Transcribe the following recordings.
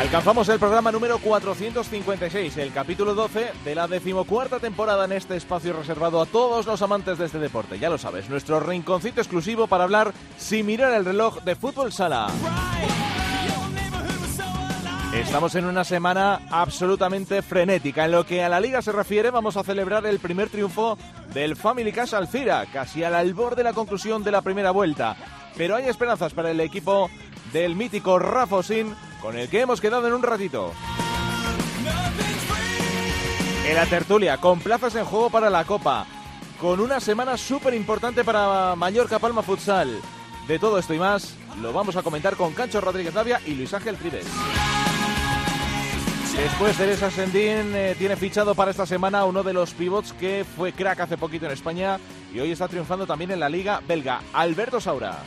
Alcanzamos el programa número 456, el capítulo 12 de la decimocuarta temporada en este espacio reservado a todos los amantes de este deporte. Ya lo sabes, nuestro rinconcito exclusivo para hablar sin mirar el reloj de fútbol sala. Estamos en una semana absolutamente frenética. En lo que a la liga se refiere, vamos a celebrar el primer triunfo del Family Cash Alcira, casi al albor de la conclusión de la primera vuelta. Pero hay esperanzas para el equipo del mítico Rafosin, con el que hemos quedado en un ratito. En la tertulia, con plazas en juego para la Copa, con una semana súper importante para Mallorca Palma Futsal. De todo esto y más, lo vamos a comentar con Cancho Rodríguez Navia y Luis Ángel Tribes. Después Teresa Sendín eh, tiene fichado para esta semana uno de los pivots que fue crack hace poquito en España y hoy está triunfando también en la liga belga, Alberto Saura.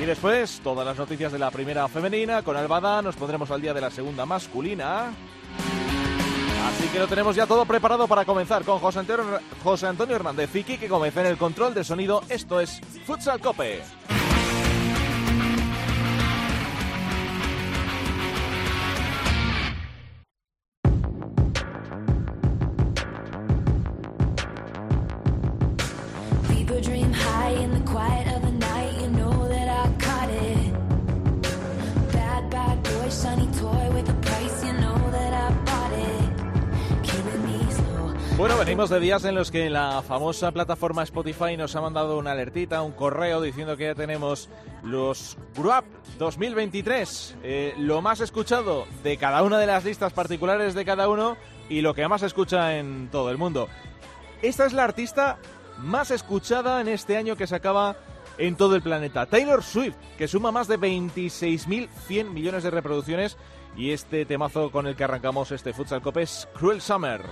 Y después, todas las noticias de la primera femenina. Con Albada nos pondremos al día de la segunda masculina. Así que lo tenemos ya todo preparado para comenzar con José Antonio, Hernández Fiki, que comienza en el control de sonido. Esto es Futsal Cope. Venimos de días en los que la famosa plataforma Spotify nos ha mandado una alertita, un correo diciendo que ya tenemos los Gruap 2023, eh, lo más escuchado de cada una de las listas particulares de cada uno y lo que más se escucha en todo el mundo. Esta es la artista más escuchada en este año que se acaba en todo el planeta. Taylor Swift, que suma más de 26.100 millones de reproducciones y este temazo con el que arrancamos este Futsal Cope es Cruel Summer.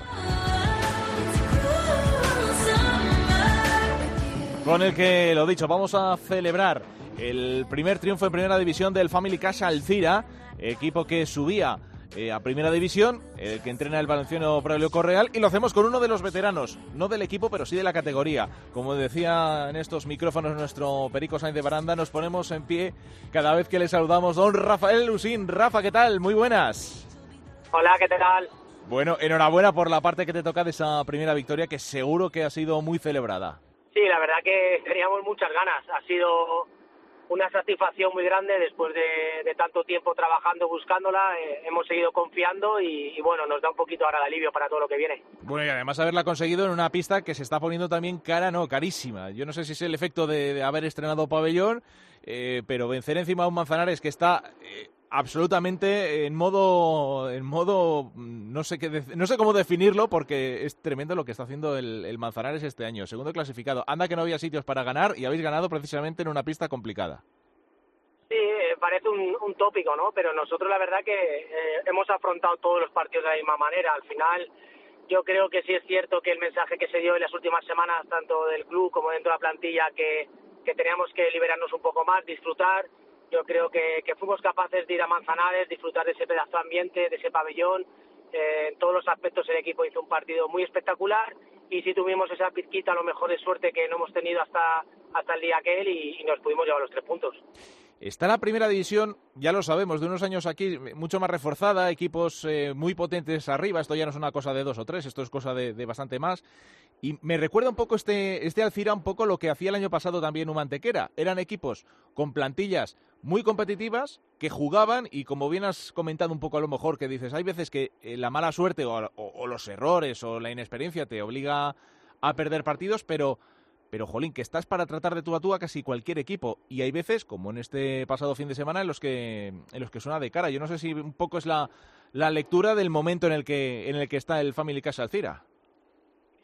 Con el que, lo dicho, vamos a celebrar el primer triunfo en primera división del Family Casa Alcira, equipo que subía eh, a primera división, el que entrena el Valenciano Braulio Correal, y lo hacemos con uno de los veteranos, no del equipo, pero sí de la categoría. Como decía en estos micrófonos nuestro Perico Sainz de Baranda, nos ponemos en pie cada vez que le saludamos. Don Rafael Lusín. Rafa, ¿qué tal? Muy buenas. Hola, ¿qué tal? Bueno, enhorabuena por la parte que te toca de esa primera victoria, que seguro que ha sido muy celebrada. Sí, la verdad que teníamos muchas ganas. Ha sido una satisfacción muy grande después de, tanto tiempo trabajando, buscándola. eh, hemos seguido confiando y, bueno, nos da un poquito ahora de alivio para todo lo que viene. Bueno, y además haberla conseguido en una pista que se está poniendo también cara, no, carísima. Yo no sé si es el efecto de, de haber estrenado pabellón, eh, pero vencer encima a un Manzanares que está eh, absolutamente en modo, en modo, no sé qué, no sé cómo definirlo porque es tremendo lo que está haciendo el, el Manzanares este año. Segundo clasificado. Anda que no había sitios para ganar y habéis ganado precisamente en una pista complicada. Sí, eh, parece un, un tópico, ¿no? Pero nosotros la verdad que eh, hemos afrontado todos los partidos de la misma manera. Al final, yo creo que sí es cierto que el mensaje que se dio en las últimas semanas, tanto del club como dentro de la plantilla, que, que teníamos que liberarnos un poco más, disfrutar. Yo creo que, que fuimos capaces de ir a Manzanares, disfrutar de ese pedazo de ambiente, de ese pabellón. Eh, en todos los aspectos el equipo hizo un partido muy espectacular y sí tuvimos esa pizquita a lo mejor de suerte que no hemos tenido hasta, hasta el día aquel y, y nos pudimos llevar los tres puntos. Está la primera división, ya lo sabemos, de unos años aquí mucho más reforzada, equipos eh, muy potentes arriba. Esto ya no es una cosa de dos o tres, esto es cosa de, de bastante más. Y me recuerda un poco este, este Alcira, un poco lo que hacía el año pasado también Humantequera. Eran equipos con plantillas muy competitivas que jugaban y como bien has comentado un poco a lo mejor, que dices, hay veces que eh, la mala suerte o, los errores o la inexperiencia te obliga a perder partidos, pero pero jolín, que estás para tratar de tú a tú a casi cualquier equipo. Y hay veces, como en este pasado fin de semana, en los que, en los que suena de cara. Yo no sé si un poco es la, la lectura del momento en el que, en el que está el Family Casa Alcira.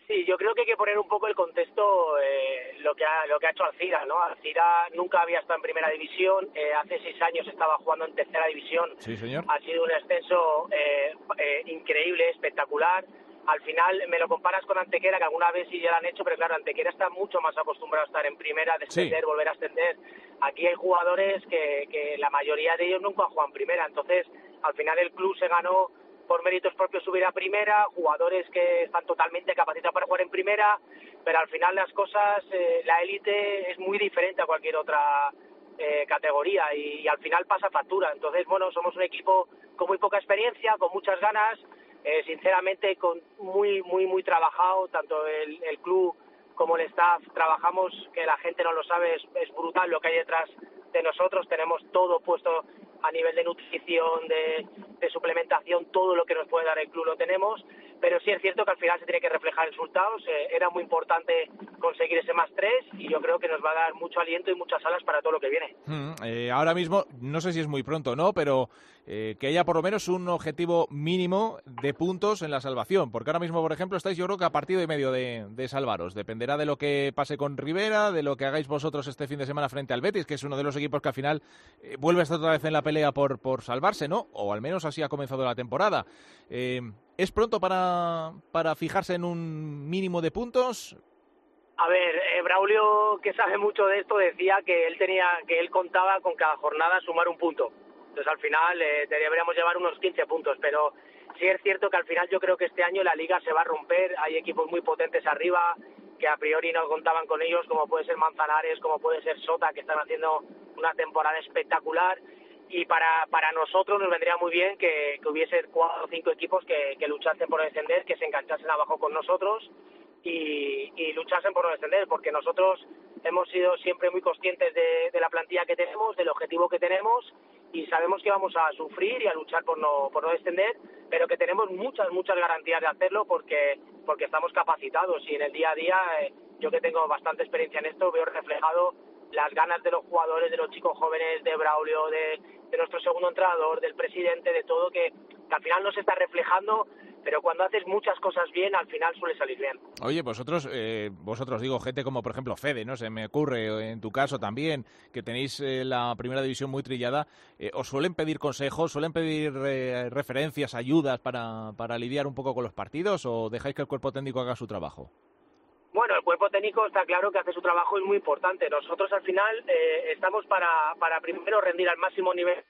Sí, yo creo que hay que poner un poco el contexto eh, lo que ha, lo que ha hecho Alcira, ¿no? Alcira nunca había estado en primera división, eh, hace seis años estaba jugando en tercera división. Sí, señor. Ha sido un ascenso eh, eh, increíble, espectacular. al final me lo comparas con Antequera, que alguna vez sí ya lo han hecho, pero claro, Antequera está mucho más acostumbrado a estar en primera, descender, volver a ascender. Aquí hay jugadores que, que la mayoría de ellos nunca han jugado en primera, entonces al final el club se ganó por méritos propios subir a primera, jugadores que están totalmente capacitados para jugar en primera, pero al final las cosas, eh, la élite es muy diferente a cualquier otra eh, categoría y, al final pasa factura. Entonces, bueno, somos un equipo con muy poca experiencia, con muchas ganas, eh, sinceramente con muy, muy, muy trabajado, tanto el, el, club como el staff, trabajamos, que la gente no lo sabe, es brutal lo que hay detrás de nosotros, tenemos todo puesto a nivel de nutrición, de, de, suplementación, todo lo que nos puede dar el club lo tenemos, pero sí es cierto que al final se tiene que reflejar resultados, eh, era muy importante conseguir ese más tres y yo creo que nos va a dar mucho aliento y muchas alas para todo lo que viene. Mm, eh, ahora mismo, no sé si es muy pronto no, pero eh, que haya por lo menos un objetivo mínimo de puntos en la salvación, porque ahora mismo, por ejemplo, estáis yo creo que a partido y medio de, salvaros, dependerá de lo que pase con Rivera, de lo que hagáis vosotros este fin de semana frente al Betis, que es uno de los equipos que al final eh, vuelve a estar otra vez en la pelea por, por salvarse, ¿no? O al menos así ha comenzado la temporada. Eh, ¿Es pronto para, para fijarse en un mínimo de puntos? A ver, Braulio, que sabe mucho de esto, decía que él tenía, que él contaba con cada jornada sumar un punto. Entonces al final eh, deberíamos llevar unos 15 puntos, pero sí es cierto que al final yo creo que este año la liga se va a romper, hay equipos muy potentes arriba que a priori no contaban con ellos, como puede ser Manzanares, como puede ser Sota, que están haciendo una temporada espectacular. Y para, para nosotros nos vendría muy bien que, que hubiese cuatro o cinco equipos que, luchasen por descender, que se enganchasen abajo con nosotros y, luchasen por no descender, porque nosotros hemos sido siempre muy conscientes de, la plantilla que tenemos, del objetivo que tenemos y sabemos que vamos a sufrir y a luchar por no, por no descender, pero que tenemos muchas, muchas garantías de hacerlo porque, porque estamos capacitados y en el día a día, eh, yo que tengo bastante experiencia en esto, veo reflejado las ganas de los jugadores, de los chicos jóvenes, de Braulio, de, de nuestro segundo entrenador, del presidente, de todo, que, que al final no se está reflejando pero cuando haces muchas cosas bien, al final suele salir bien. Oye, vosotros, eh, vosotros digo, gente como por ejemplo Fede, ¿no? Se me ocurre, en tu caso también, que tenéis eh, la primera división muy trillada, eh, ¿os suelen pedir consejos, suelen pedir eh, referencias, ayudas para, para lidiar un poco con los partidos o dejáis que el cuerpo técnico haga su trabajo? Bueno, el cuerpo técnico está claro que hace su trabajo es muy importante. Nosotros al final eh, estamos para, para primero rendir al máximo nivel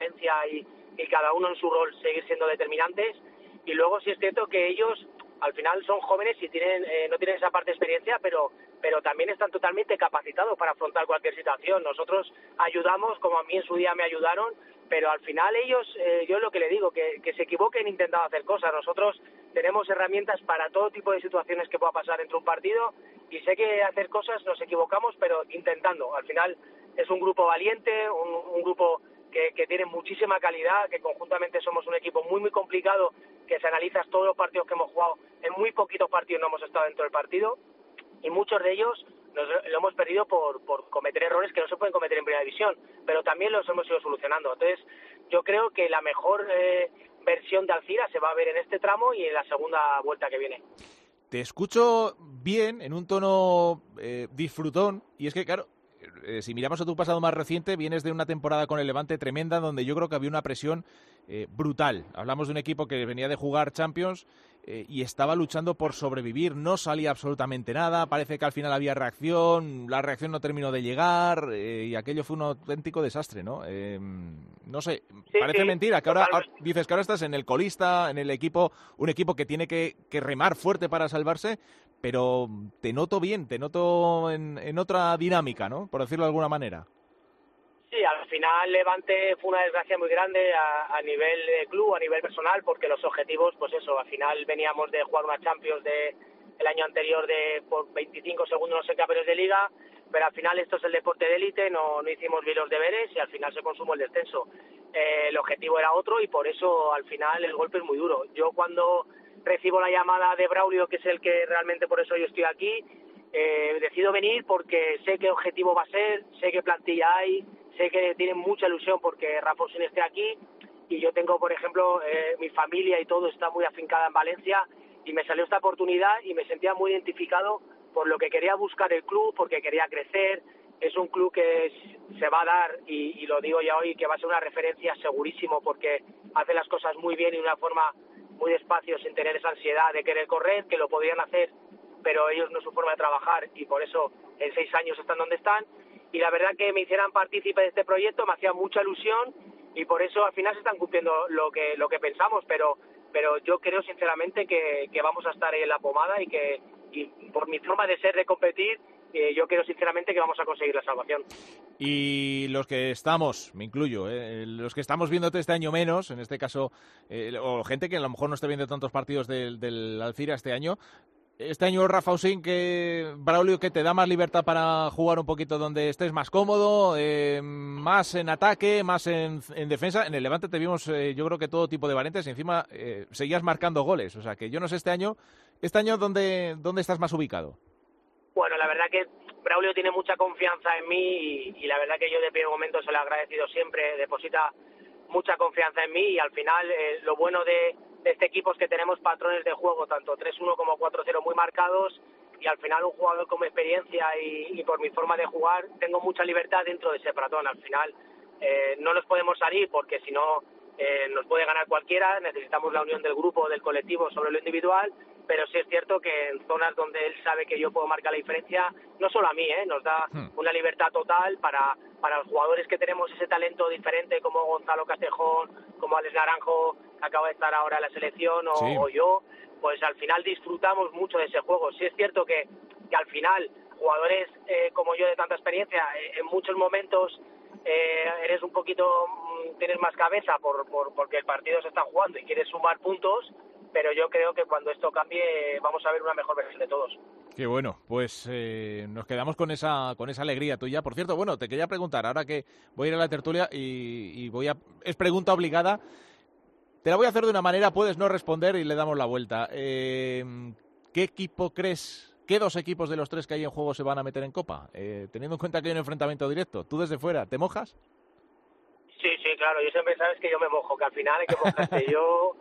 y, y cada uno en su rol seguir siendo determinantes y luego sí es cierto que ellos al final son jóvenes y tienen eh, no tienen esa parte de experiencia pero pero también están totalmente capacitados para afrontar cualquier situación. Nosotros ayudamos como a mí en su día me ayudaron pero al final ellos eh, yo lo que le digo que, que se equivoquen intentando hacer cosas. Nosotros tenemos herramientas para todo tipo de situaciones que pueda pasar entre un partido y sé que hacer cosas nos equivocamos pero intentando. Al final es un grupo valiente un grupo que, que tiene muchísima calidad, que conjuntamente somos un equipo muy, muy complicado, que si analizas todos los partidos que hemos jugado, en muy poquitos partidos no hemos estado dentro del partido, y muchos de ellos nos, lo hemos perdido por, por cometer errores que no se pueden cometer en primera división, pero también los hemos ido solucionando. Entonces, yo creo que la mejor eh, versión de Alcira se va a ver en este tramo y en la segunda vuelta que viene. Te escucho bien, en un tono eh, disfrutón, y es que, claro, eh, si miramos a tu pasado más reciente, vienes de una temporada con el Levante tremenda donde yo creo que había una presión eh, brutal. Hablamos de un equipo que venía de jugar Champions eh, y estaba luchando por sobrevivir. No salía absolutamente nada. Parece que al final había reacción. La reacción no terminó de llegar eh, y aquello fue un auténtico desastre, ¿no? Eh, no sé, Sí, parece sí, mentira que ahora, dices que ahora estás en el colista, en el equipo, un equipo que tiene que, que remar fuerte para salvarse, pero te noto bien, te noto en, en otra dinámica, ¿no? Por decirlo de alguna manera. Sí, al final Levante fue una desgracia muy grande a, a nivel de club, a nivel personal, porque los objetivos, pues eso, al final veníamos de jugar una Champions de el año anterior de por 25 segundos no sé campeones de liga, pero al final esto es el deporte de élite, no, no hicimos bien los deberes y al final se consumó el descenso. Eh, el objetivo era otro y por eso al final el golpe es muy duro. Yo cuando recibo la llamada de Braulio, que es el que realmente por eso yo estoy aquí, eh, decido venir porque sé qué objetivo va a ser, sé qué plantilla hay, sé que tienen mucha ilusión porque Rafa Orsini esté aquí y yo tengo, por ejemplo, eh, mi familia y todo está muy afincada en Valencia y me salió esta oportunidad y me sentía muy identificado por lo que quería buscar el club, porque quería crecer. Es un club que es- se va a dar, y, lo digo ya hoy, que va a ser una referencia segurísimo porque hace las cosas muy bien y de una forma muy despacio sin tener esa ansiedad de querer correr, que lo podían hacer, pero ellos no es su forma de trabajar y por eso en seis años están donde están. Y la verdad que me hicieran partícipe de este proyecto me hacía mucha ilusión y por eso al final se están cumpliendo lo que, lo que pensamos, pero, pero yo creo sinceramente que, que vamos a estar en la pomada y que y por mi forma de ser, de competir, eh, yo creo sinceramente que vamos a conseguir la salvación. Y los que estamos, me incluyo, eh, los que estamos viéndote este año menos, en este caso, eh, o gente que a lo mejor no esté viendo tantos partidos del, del Alcira este año, este año Rafa Usín, que Braulio, que te da más libertad para jugar un poquito donde estés más cómodo, eh, más en ataque, más en, en, defensa. En el Levante te vimos, eh, yo creo que todo tipo de variantes y encima eh, seguías marcando goles. O sea que yo no sé este año, este año dónde, dónde estás más ubicado. Bueno, la verdad que Braulio tiene mucha confianza en mí y, la verdad que yo de primer momento se lo he agradecido siempre. Deposita mucha confianza en mí y al final eh, lo bueno de, de este equipo es que tenemos patrones de juego, tanto 3-1 como 4-0 muy marcados y al final un jugador con experiencia y, y, por mi forma de jugar tengo mucha libertad dentro de ese patrón. Al final eh, no nos podemos salir porque si no eh, nos puede ganar cualquiera, necesitamos la unión del grupo, del colectivo sobre lo individual, pero sí es cierto que en zonas donde él sabe que yo puedo marcar la diferencia, no solo a mí, ¿eh? nos da hmm. una libertad total para, para los jugadores que tenemos ese talento diferente como Gonzalo Castejón, como Alex Naranjo, que acaba de estar ahora en la selección, o, Sí. o yo, pues al final disfrutamos mucho de ese juego. Sí es cierto que, que al final jugadores eh, como yo de tanta experiencia, eh, en muchos momentos eh, eres un poquito, mm, tienes más cabeza por, por, porque el partido se está jugando y quieres sumar puntos, pero yo creo que cuando esto cambie vamos a ver una mejor versión de todos. Qué bueno, pues eh, nos quedamos con esa con esa alegría tuya. Por cierto, bueno, te quería preguntar, ahora que voy a ir a la tertulia y, y voy a es pregunta obligada. Te la voy a hacer de una manera, puedes no responder y le damos la vuelta. Eh, ¿Qué equipo crees, qué dos equipos de los tres que hay en juego se van a meter en Copa? Eh, teniendo en cuenta que hay un enfrentamiento directo. Tú desde fuera, ¿te mojas? Sí, sí, claro, yo siempre sabes que yo me mojo, que al final hay que mojarse. yo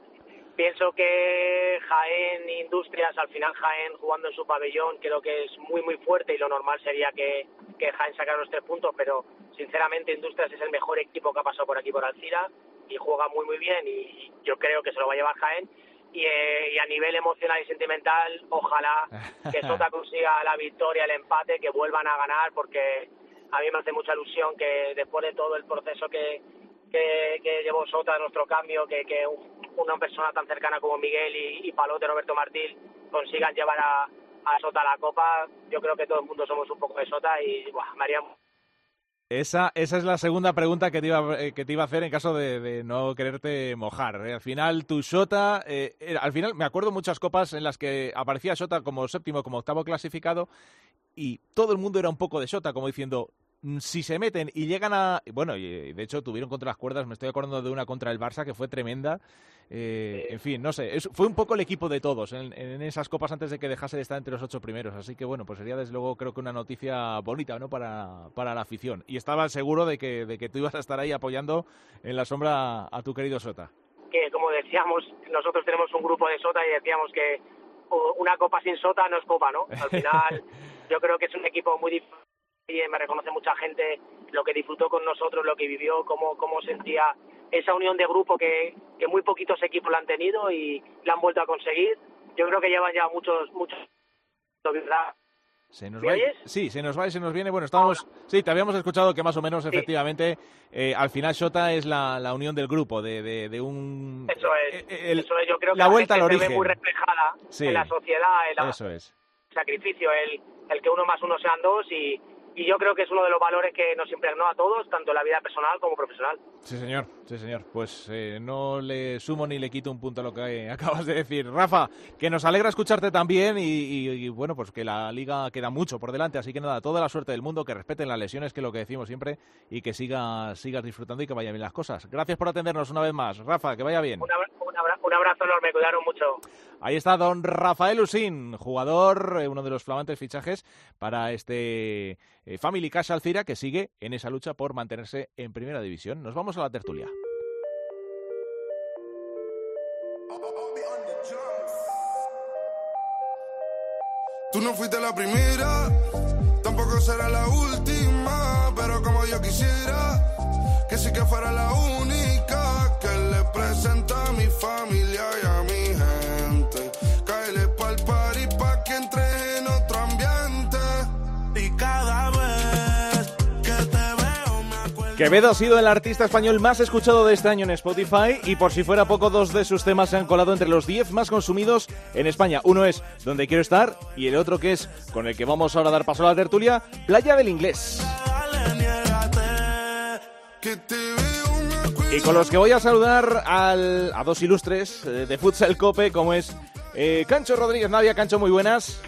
pienso que Jaén Industrias, al final Jaén jugando en su pabellón, creo que es muy, muy fuerte y lo normal sería que, que Jaén sacara los tres puntos, pero sinceramente Industrias es el mejor equipo que ha pasado por aquí por Alcira y juega muy, muy bien y yo creo que se lo va a llevar Jaén. Y, eh, y, a nivel emocional y sentimental, ojalá que Sota consiga la victoria, el empate, que vuelvan a ganar, porque a mí me hace mucha ilusión que después de todo el proceso que, que, que llevó Sota, nuestro cambio, que, que una persona tan cercana como Miguel y, y Palote, Roberto Martín, consigan llevar a, a Sota a la Copa. Yo creo que todo el mundo somos un poco de Sota y buah, me haría esa, esa es la segunda pregunta que te iba, eh, que te iba a hacer en caso de, de no quererte mojar. Eh, al final, tu Sota, eh, al final me acuerdo muchas copas en las que aparecía Sota como séptimo, como octavo clasificado y todo el mundo era un poco de Sota, como diciendo, si se meten y llegan a... Bueno, y de hecho tuvieron contra las cuerdas, me estoy acordando de una contra el Barça que fue tremenda. Eh, en fin, no sé, es, fue un poco el equipo de todos en, en, esas copas antes de que dejase de estar entre los ocho primeros. Así que bueno, pues sería desde luego creo que una noticia bonita ¿no? para, para la afición. Y estaba seguro de que, de que tú ibas a estar ahí apoyando en la sombra a tu querido Sota. Que como decíamos, nosotros tenemos un grupo de Sota y decíamos que una copa sin Sota no es copa, ¿no? Al final yo creo que es un equipo muy difícil me reconoce mucha gente lo que disfrutó con nosotros, lo que vivió, cómo, cómo sentía esa unión de grupo que, que muy poquitos equipos la han tenido y la han vuelto a conseguir. Yo creo que llevan ya muchos, muchos, ¿verdad? Se nos va, sí, se nos va y se nos viene. Bueno, estamos, sí, te habíamos escuchado que más o menos, sí. efectivamente, eh, al final Shota es la, la unión del grupo, de, de, de un... Eso es, el, eso es, yo creo que la vuelta al origen. se muy reflejada sí. en la sociedad, en la, eso es. sacrificio, el, el que uno más uno sean dos y, y yo creo que es uno de los valores que nos impregnó a todos, tanto en la vida personal como profesional. Sí, señor, sí, señor. Pues eh, no le sumo ni le quito un punto a lo que acabas de decir. Rafa, que nos alegra escucharte también y, y, y, bueno, pues que la liga queda mucho por delante, así que nada, toda la suerte del mundo, que respeten las lesiones, que es lo que decimos siempre, y que siga, sigas disfrutando y que vayan bien las cosas. Gracias por atendernos una vez más. Rafa, que vaya bien. Un abrazo enorme, cuidaron mucho. Ahí está don Rafael Usín, jugador, eh, uno de los flamantes fichajes para este eh, Family Casa Alcira, que sigue en esa lucha por mantenerse en primera división. Nos vamos a la tertulia. Tú no fuiste la primera, tampoco será la última, pero como yo quisiera, que sí que fuera la única que le presenta a mi familia Quevedo ha sido el artista español más escuchado de este año en Spotify y por si fuera poco, dos de sus temas se han colado entre los 10 más consumidos en España. Uno es Donde quiero estar y el otro que es, con el que vamos ahora a dar paso a la tertulia, Playa del Inglés. Y con los que voy a saludar al- a dos ilustres eh, de Futsal Cope, como es eh, Cancho Rodríguez Navia. Cancho, muy buenas.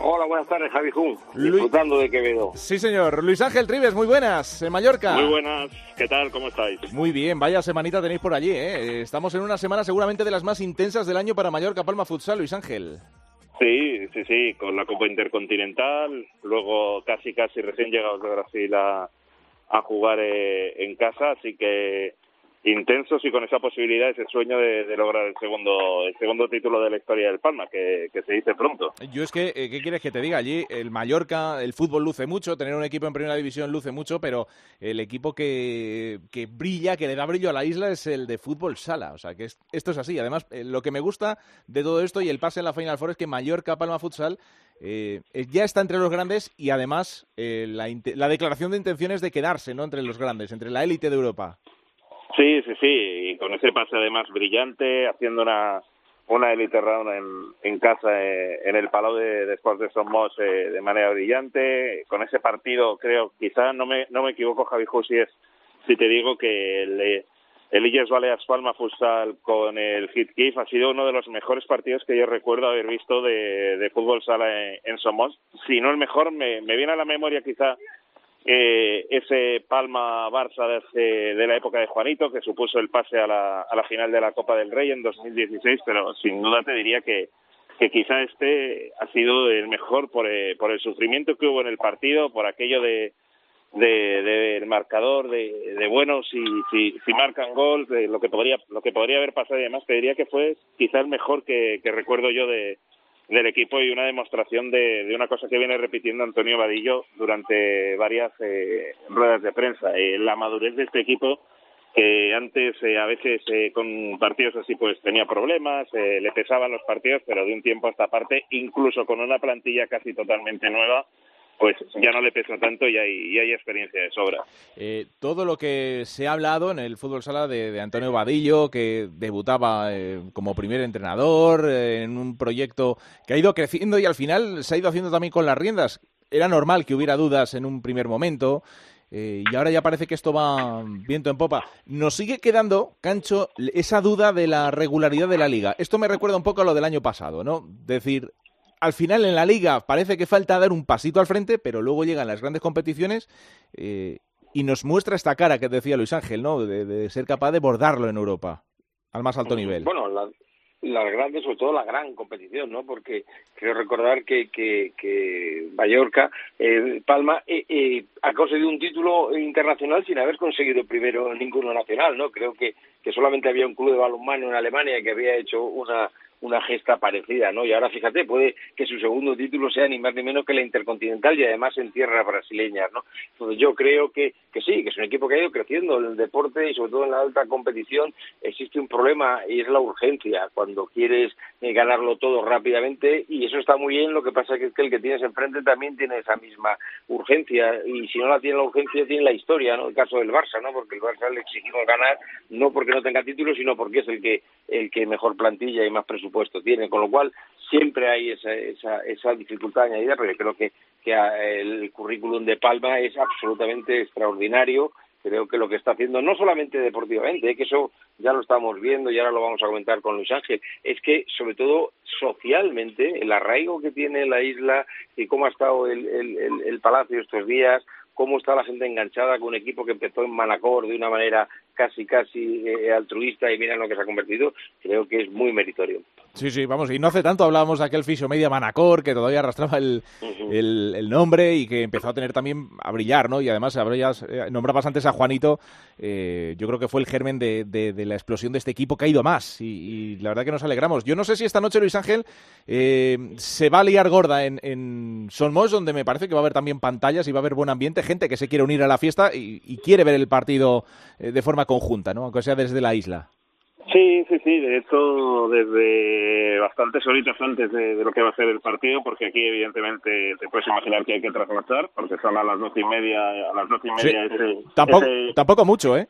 Hola, buenas tardes, Javi Jun. Luis- Disfrutando de Quevedo. Sí, señor. Luis Ángel Tribes, muy buenas, en Mallorca. Muy buenas, ¿qué tal? ¿Cómo estáis? Muy bien, vaya semanita tenéis por allí, ¿eh? Estamos en una semana seguramente de las más intensas del año para Mallorca Palma Futsal, Luis Ángel. Sí, sí, sí, con la Copa Intercontinental, luego casi, casi recién llegados de Brasil a, a jugar eh, en casa, así que intensos y con esa posibilidad, ese sueño de, lograr el segundo el segundo título de la historia del Palma, que, se dice pronto. Yo es que, eh, ¿qué quieres que te diga? Allí el Mallorca, el fútbol luce mucho, tener un equipo en primera división luce mucho, pero el equipo que, que brilla, que le da brillo a la isla es el de fútbol sala. O sea, que es- esto es así. Además, eh, lo que me gusta de todo esto y el pase en la Final Four es que Mallorca Palma Futsal eh, ya está entre los grandes y además eh, la, la declaración de intenciones de quedarse ¿no? entre los grandes, entre la élite de Europa. Sí, sí, sí, y con ese pase además brillante, haciendo una una elite round en, en casa, eh, en el Palau de, de Sports de Somos eh, de manera brillante, con ese partido creo, quizá no me, no me equivoco Javi Ju, si es, si te digo que el, eh, el Illes Baleas Palma Futsal con el Hit Kif ha sido uno de los mejores partidos que yo recuerdo haber visto de, de fútbol sala en, en Somos, si no el mejor, me, me viene a la memoria quizá eh, ese Palma Barça de, de la época de Juanito, que supuso el pase a la, a la final de la Copa del Rey en 2016, pero sin duda te diría que, quizá este ha sido el mejor por, eh, por el sufrimiento que hubo en el partido, por aquello de de- del marcador de, de bueno si, si si marcan gol de lo que podría lo que podría haber pasado y demás te diría que fue quizá el mejor que, que recuerdo yo de del equipo y una demostración de, una cosa que viene repitiendo Antonio Vadillo durante varias eh, ruedas de prensa, eh, la madurez de este equipo que antes eh, a veces eh, con partidos así pues tenía problemas, eh, le pesaban los partidos, pero de un tiempo a esta parte, incluso con una plantilla casi totalmente nueva, pues ya no le pesa tanto y hay, y hay experiencia de sobra. Eh, todo lo que se ha hablado en el fútbol sala de, Antonio Vadillo, que debutaba eh, como primer entrenador eh, en un proyecto que ha ido creciendo y al final se ha ido haciendo también con las riendas. Era normal que hubiera dudas en un primer momento. eh, y ahora ya parece que esto va viento en popa. Nos sigue quedando, Cancho, esa duda de la regularidad de la liga. Esto me recuerda un poco a lo del año pasado, ¿no? Decir, al final en la liga parece que falta dar un pasito al frente, pero luego llegan las grandes competiciones eh, y nos muestra esta cara que decía Luis Ángel, ¿no? De, de ser capaz de bordarlo en Europa al más alto nivel. Bueno, la- las grandes, sobre todo la gran competición, ¿no? Porque creo recordar que, que, que Mallorca, eh, Palma, eh, eh, ha conseguido un título internacional sin haber conseguido primero ninguno nacional, ¿no? Creo que, que solamente había un club de balonmano en Alemania que había hecho una una gesta parecida, ¿no? Y ahora fíjate, puede que su segundo título sea ni más ni menos que la Intercontinental y además en tierras brasileñas, ¿no? Entonces yo creo que, que sí, que es un equipo que ha ido creciendo en el deporte y sobre todo en la alta competición existe un problema y es la urgencia cuando quieres eh, ganarlo todo rápidamente y eso está muy bien, lo que pasa es que el que tienes enfrente también tiene esa misma urgencia y si no la tiene la urgencia tiene la historia, ¿no? El caso del Barça, ¿no? Porque el Barça le exigimos ganar no porque no tenga títulos, sino porque es el que el que mejor plantilla y más presupuesto tiene, con lo cual siempre hay esa, esa, esa dificultad añadida, pero yo creo que, que a- el currículum de Palma es absolutamente extraordinario. Creo que lo que está haciendo, no solamente deportivamente, eh, que eso ya lo estamos viendo y ahora lo vamos a comentar con Luis Ángel, es que sobre todo socialmente, el arraigo que tiene la isla y cómo ha estado el, el Palacio estos días, cómo está la gente enganchada con un equipo que empezó en Manacor de una manera casi, casi eh, altruista y mira en lo que se ha convertido, creo que es muy meritorio. Sí, sí, vamos, y no hace tanto hablábamos de aquel fisio media Manacor que todavía arrastraba el, el, el nombre y que empezó a tener también a brillar, ¿no? Y además abrillas- eh, nombrabas antes a Juanito, eh, yo creo que fue el germen de, de- de la explosión de este equipo que ha ido más y, y la verdad que nos alegramos. Yo no sé si esta noche Luis Ángel eh, se va a liar gorda en, en Solmos, donde me parece que va a haber también pantallas y va a haber buen ambiente, gente que se quiere unir a la fiesta y, y quiere ver el partido eh, de forma conjunta, ¿no? Aunque sea desde la isla. Sí, sí, sí. De hecho, desde bastantes horitas antes de, de, lo que va a ser el partido, porque aquí evidentemente te puedes imaginar que hay que trasnochar, porque son a las doce y media, a las doce y media Sí. ese, Tampoco, ese- tampoco mucho, ¿eh?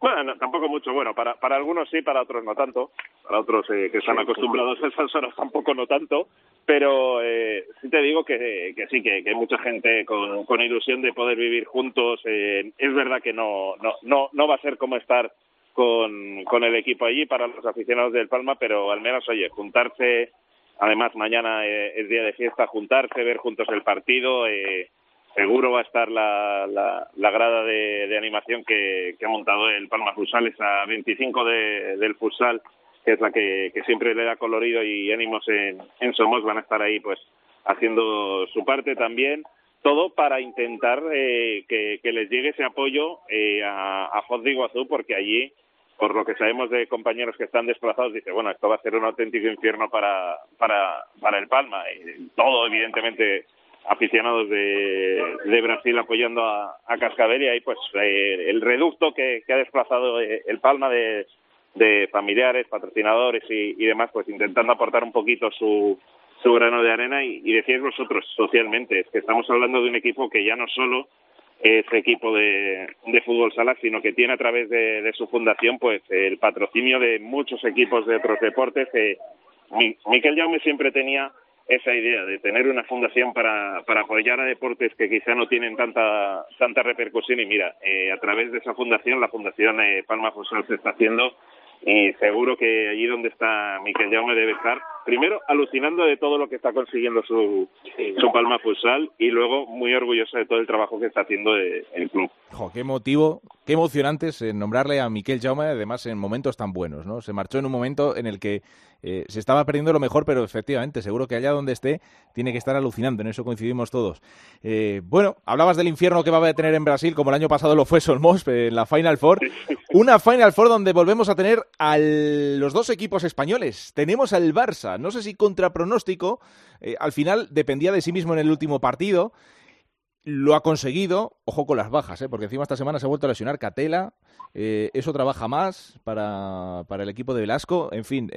Bueno, no, tampoco mucho. Bueno, para, para algunos sí, para otros no tanto. Para otros eh, que están acostumbrados a esas horas tampoco no tanto. Pero eh, sí te digo que, que sí, que, que hay mucha gente con, con ilusión de poder vivir juntos. Eh, es verdad que no, no, no, no va a ser como estar con, con el equipo allí para los aficionados del Palma, pero al menos, oye, juntarse. Además, mañana eh, es día de fiesta, juntarse, ver juntos el partido. Eh, seguro va a estar la, la, grada de, de animación que, que ha montado el Palma Futsal, esa 25 de, del futsal, que es la que, que siempre le da colorido y ánimos en, en Somos, van a estar ahí pues haciendo su parte también. Todo para intentar eh, que, que les llegue ese apoyo eh, a, a Foz de Iguazú, porque allí, por lo que sabemos de compañeros que están desplazados, dice, bueno, esto va a ser un auténtico infierno para, para, para el Palma. Y todo, evidentemente, aficionados de, de Brasil apoyando a, a Cascabel y ahí pues eh, el reducto que, que ha desplazado eh, el Palma de, de familiares, patrocinadores y, demás, pues intentando aportar un poquito su, su grano de arena y, decíais vosotros socialmente, es que estamos hablando de un equipo que ya no solo es equipo de, de fútbol sala, sino que tiene a través de, su fundación pues el patrocinio de muchos equipos de otros deportes. Eh, Mi- Miquel Jaume siempre tenía esa idea de tener una fundación para, para apoyar a deportes que quizá no tienen tanta tanta repercusión y mira, eh, a través de esa fundación, la Fundación eh, Palma Futsal se está haciendo y seguro que allí donde está Miquel Jaume debe estar, primero alucinando de todo lo que está consiguiendo su, su Palma Futsal y luego muy orgulloso de todo el trabajo que está haciendo eh, el club. Jo, qué motivo, qué emocionante es eh, nombrarle a Miquel Jaume, además en momentos tan buenos, ¿no? Se marchó en un momento en el que eh, se estaba perdiendo lo mejor, pero efectivamente, seguro que allá donde esté tiene que estar alucinando, en eso coincidimos todos. Eh, bueno, hablabas del infierno que va a tener en Brasil, como el año pasado lo fue Solmos, eh, en la Final Four. Una Final Four donde volvemos a tener a los dos equipos españoles. Tenemos al Barça, no sé si contra pronóstico, eh, al final dependía de sí mismo en el último partido, lo ha conseguido, ojo con las bajas, ¿eh? porque encima esta semana se ha vuelto a lesionar Catela, eh, eso trabaja más para, para el equipo de Velasco, en fin,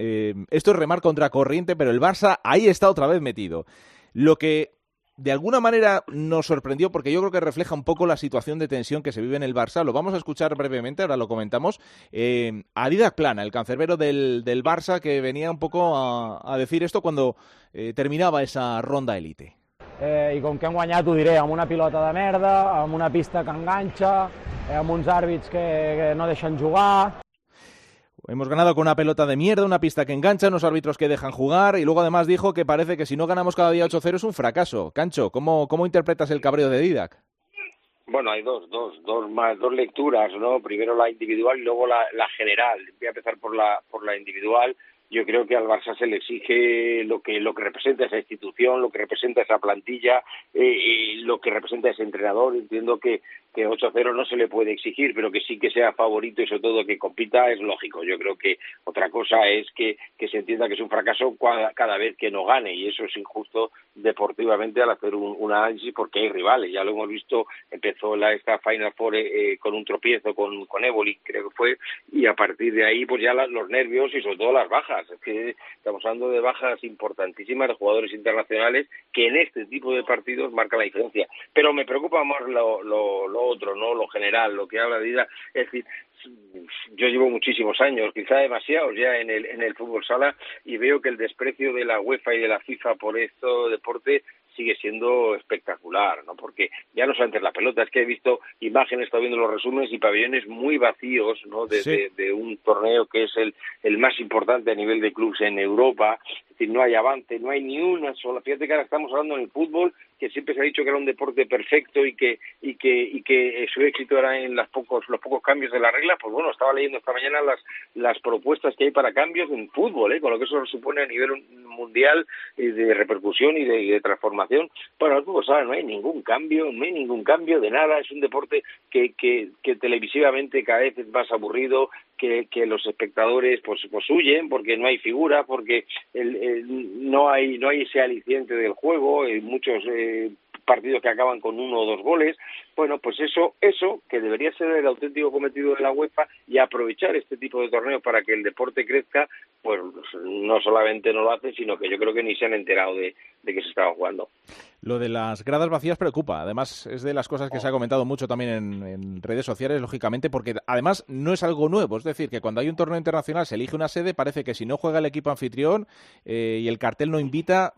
esto es remar contra corriente, pero el Barça ahí está otra vez metido. Lo que de alguna manera nos sorprendió, porque yo creo que refleja un poco la situación de tensión que se vive en el Barça, lo vamos a escuchar brevemente, ahora lo comentamos, eh, Plana, el cancerbero del, del Barça, que venía un poco a, decir esto cuando eh, terminaba esa ronda élite. eh, i com que hem guanyat ho diré, amb una pilota de merda, amb una pista que enganxa, eh, amb uns que, que no deixen jugar, Hemos ganado con una pelota de mierda, una pista que engancha, unos árbitros que dejan jugar y luego además dijo que parece que si no ganamos cada día 8-0 es un fracaso. Cancho, ¿cómo, cómo interpretas el cabreo de Didac? Bueno, hay dos, dos, dos más, dos lecturas, ¿no? Primero la individual y luego la, la general. Voy a empezar por la, por la individual. Yo creo que al Barça se le exige lo que, lo que representa esa institución, lo que representa esa plantilla, eh, lo que representa ese entrenador. Entiendo que, que 8-0 no se le puede exigir, pero que sí que sea favorito y sobre todo que compita es lógico. Yo creo que otra cosa es que, se entienda que es un fracaso cua- cada vez que no gane y eso es injusto deportivamente al hacer un, un análisis porque hay rivales. Ya lo hemos visto, empezó la, esta Final Four eh, con un tropiezo con, con Évoli, creo que fue, y a partir de ahí pues ya la- los nervios y sobre todo las bajas. Es que estamos hablando de bajas importantísimas de jugadores internacionales que en este tipo de partidos marcan la diferencia. Pero me preocupa más lo, lo, lo otro, no lo general, lo que habla de Ida. Es decir, yo llevo muchísimos años, quizá demasiados ya en el, en el fútbol sala y veo que el desprecio de la UEFA y de la FIFA por esto deporte sigue siendo espectacular, ¿no? Porque ya no solamente la pelota, es que he visto imágenes, estado viendo los resúmenes y pabellones muy vacíos, ¿no? De, Sí. de- de un torneo que es el, el más importante a nivel de clubes en Europa, decir, no hay avance, no hay ni una sola. Fíjate que ahora estamos hablando en el fútbol, que siempre se ha dicho que era un deporte perfecto y que y que y que su éxito era en las pocos los pocos cambios de las reglas. Pues bueno, estaba leyendo esta mañana las las propuestas que hay para cambios en fútbol, ¿eh? con lo que eso supone a nivel mundial de repercusión y de, de transformación. Bueno, el sala no hay ningún cambio, no hay ningún cambio de nada. Es un deporte que que, que televisivamente cada vez es más aburrido, que, que los espectadores pues pues huyen porque no hay figura porque el, el- no hay no hay ese aliciente del juego eh, muchos eh, partidos que acaban con uno o dos goles. Bueno, pues eso, eso que debería ser el auténtico cometido de la UEFA y aprovechar este tipo de torneos para que el deporte crezca, pues no solamente no lo hacen, sino que yo creo que ni se han enterado de, de que se estaba jugando. Lo de las gradas vacías preocupa. Además, es de las cosas que se ha comentado mucho también en, en, redes sociales, lógicamente, porque además no es algo nuevo. Es decir, que cuando hay un torneo internacional se elige una sede, parece que si no juega el equipo anfitrión eh, y el cartel no invita,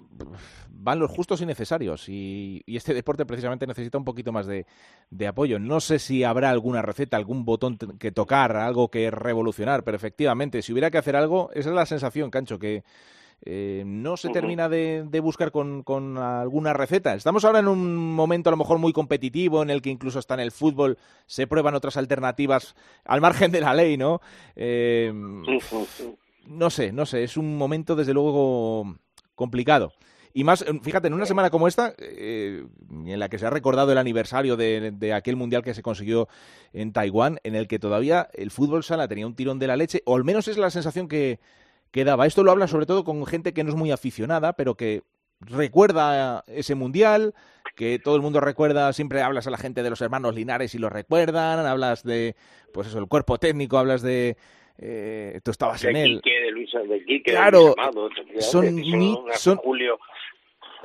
van los justos y necesarios. Y, y este deporte precisamente necesita un poquito más de, de, apoyo. No sé si habrá alguna receta, algún botón que tocar, algo que revolucionar, pero efectivamente, si hubiera que hacer algo, esa es la sensación, Cancho, que eh, no se termina de, de buscar con, con, alguna receta. Estamos ahora en un momento a lo mejor muy competitivo en el que incluso hasta en el fútbol se prueban otras alternativas al margen de la ley, ¿no? Eh, no sé, no sé, es un momento desde luego complicado. Y más, fíjate, en una semana como esta, eh, en la que se ha recordado el aniversario de, de, aquel mundial que se consiguió en Taiwán, en el que todavía el fútbol sala tenía un tirón de la leche, o al menos es la sensación que, que daba. Esto lo habla sobre todo con gente que no es muy aficionada, pero que recuerda ese mundial, que todo el mundo recuerda, siempre hablas a la gente de los hermanos Linares y lo recuerdan, hablas de, pues eso, el cuerpo técnico, hablas de... Eh, tú estabas de en él. Quique, de Luis, de Quique, claro, de son, son, ni, son Julio.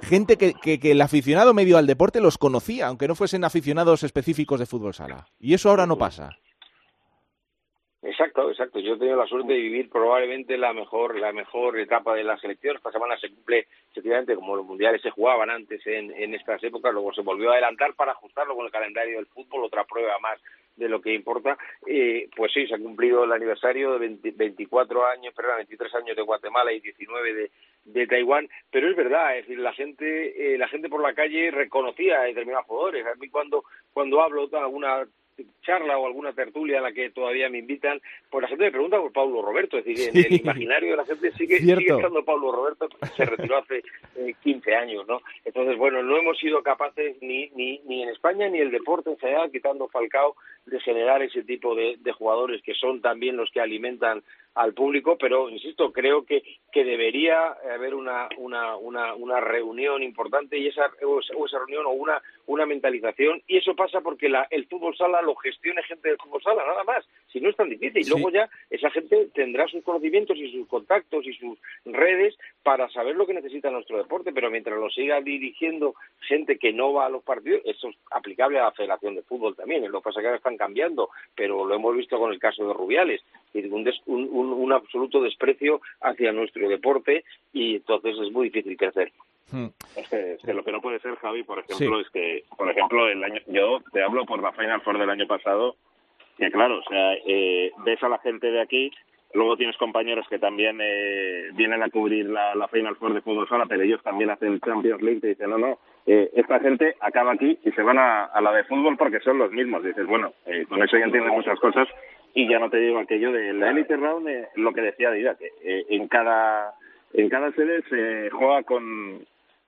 gente que, que, que, el aficionado medio al deporte los conocía, aunque no fuesen aficionados específicos de fútbol sala. Y eso ahora no pasa. Exacto, exacto. Yo he tenido la suerte de vivir probablemente la mejor, la mejor etapa de la selección. Esta semana se cumple, efectivamente, como los mundiales se jugaban antes en, en estas épocas, luego se volvió a adelantar para ajustarlo con el calendario del fútbol, otra prueba más de lo que importa. Eh, pues sí, se ha cumplido el aniversario de 20, 24 años, perdón, 23 años de Guatemala y 19 de, de Taiwán, pero es verdad, es decir, la gente, eh, la gente por la calle reconocía a determinados jugadores. A mí cuando, cuando hablo de alguna charla o alguna tertulia a la que todavía me invitan, pues la gente me pregunta por Pablo Roberto, es decir, sí. en el imaginario de la gente sigue, sigue estando Pablo Roberto, se retiró hace eh, 15 años, ¿no? Entonces, bueno, no hemos sido capaces ni, ni, ni en España ni el deporte en general, quitando Falcao, de generar ese tipo de, de jugadores que son también los que alimentan al público, pero insisto, creo que, que debería haber una, una, una, una reunión importante y esa, o esa reunión o una, una mentalización, y eso pasa porque la, el fútbol sala lo gestione gente del fútbol sala, nada más, si no es tan difícil. Sí. Luego ya esa gente tendrá sus conocimientos y sus contactos y sus redes para saber lo que necesita nuestro deporte, pero mientras lo siga dirigiendo gente que no va a los partidos, eso es aplicable a la Federación de Fútbol también, lo que pasa es que ahora están cambiando, pero lo hemos visto con el caso de Rubiales, un, des, un, un, un absoluto desprecio hacia nuestro deporte y entonces es muy difícil crecer. Hmm. Es, que, es que, lo que no puede ser, Javi, por ejemplo, sí. es que, por ejemplo, el año, yo te hablo por la Final Four del año pasado, que claro, o sea, eh, ves a la gente de aquí, luego tienes compañeros que también eh, vienen a cubrir la, la Final Four de fútbol sala, pero ellos también hacen Champions League, te dicen, no, no, eh, esta gente acaba aquí y se van a, a, la de fútbol porque son los mismos. Dices, bueno, eh, con eso ya entiendes muchas cosas y ya no te digo aquello de la Elite Round, eh, lo que decía Dida, que eh, en cada en cada sede se juega con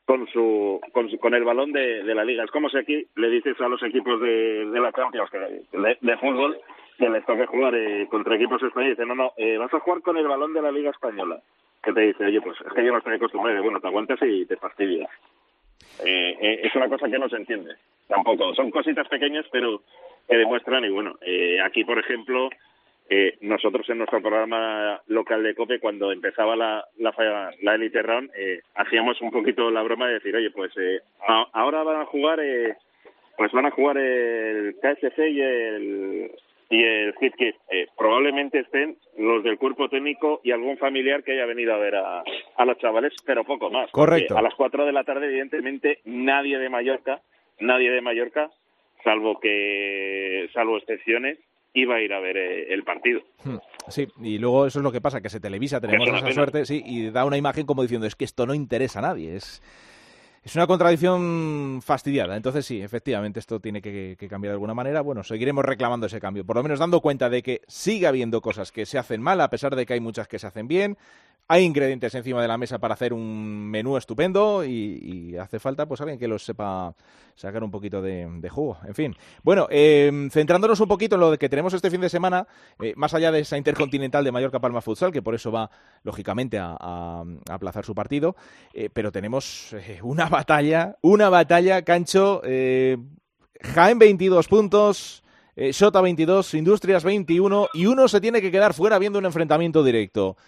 con su con, su, con el balón de, de, la liga. Es como si aquí le dices a los equipos de, de la Champions que de, fútbol que les toque jugar eh, contra equipos españoles. Dice, no, no, eh, vas a jugar con el balón de la liga española. Que te dice, oye, pues es que yo no estoy acostumbrado. Bueno, te aguantas y te fastidias. Eh, eh, es una cosa que no se entiende tampoco. Son cositas pequeñas, pero que demuestran. Y bueno, eh, aquí, por ejemplo, eh, nosotros en nuestro programa local de COPE, cuando empezaba la, la, la Elite Round, eh, hacíamos un poquito la broma de decir, oye, pues eh, a, ahora van a jugar, eh, pues van a jugar el KSC y el y el Hit Kit. Eh, probablemente estén los del cuerpo técnico y algún familiar que haya venido a ver a, a los chavales, pero poco más. Correcto. A las 4 de la tarde, evidentemente, nadie de Mallorca, nadie de Mallorca, salvo que, salvo excepciones, iba a ir a ver eh, el partido. Sí, y luego eso es lo que pasa, que se televisa, tenemos esa pena. suerte, sí, y da una imagen como diciendo, es que esto no interesa a nadie, es... Es una contradicción fastidiada. Entonces, sí, efectivamente, esto tiene que, que, cambiar de alguna manera. Bueno, seguiremos reclamando ese cambio. Por lo menos dando cuenta de que sigue habiendo cosas que se hacen mal, a pesar de que hay muchas que se hacen bien. Hay ingredientes encima de la mesa para hacer un menú estupendo y, hace falta pues alguien que los sepa sacar un poquito de, de jugo. En fin, bueno, eh, centrándonos un poquito en lo que tenemos este fin de semana, eh, más allá de esa intercontinental de Mallorca Palma Futsal, que por eso va lógicamente a, aplazar su partido, eh, pero tenemos eh, una batalla, una batalla, Cancho, Jaén 22 puntos. Shota 22, Industrias 21 y uno se tiene que quedar fuera viendo un enfrentamiento directo.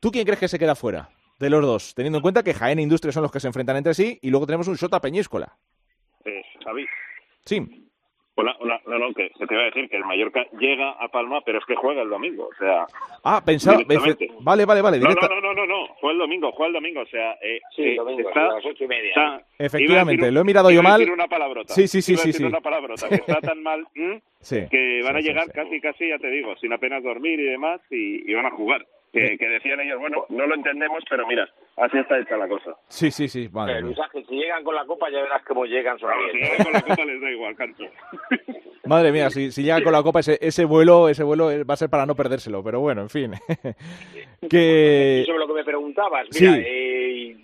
¿Tú quién crees que se queda fuera de los dos? Teniendo en cuenta que Jaén e Industrias son los que se enfrentan entre sí y luego tenemos un Shota Peñíscola. Eh, Xavi, Sí, hola, hola, no, no, que, te iba a decir que el Mallorca llega a Palma, pero es que juega el domingo, o sea... Ah, pensaba. Vale, vale, vale. No, directa- no, no, no, no, no, fue el domingo, fue el domingo, o sea... Eh, Sí, eh, domingo, está, a las ocho y media. está- Efectivamente, decir lo he mirado yo mal. decir una palabrota. Sí, sí, sí, sí, sí. una palabrota, que está tan mal que van a sí, llegar sí. casi, casi, ya te digo, sin apenas dormir y demás, y, y van a jugar. Que, que decían ellos, bueno, no lo entendemos, pero mira, así está hecha la cosa. Sí, sí, sí. Madre Eh, mía. Luis Ángel, si llegan con la copa ya verás cómo llegan Claro, si sonriendo. llegan con la copa les da igual, canto. Madre mía, si, si llega con la copa, ese, ese vuelo ese vuelo eh, va a ser para no perdérselo. Pero bueno, en fin. que sobre lo que me preguntabas, Sí. mira, eh,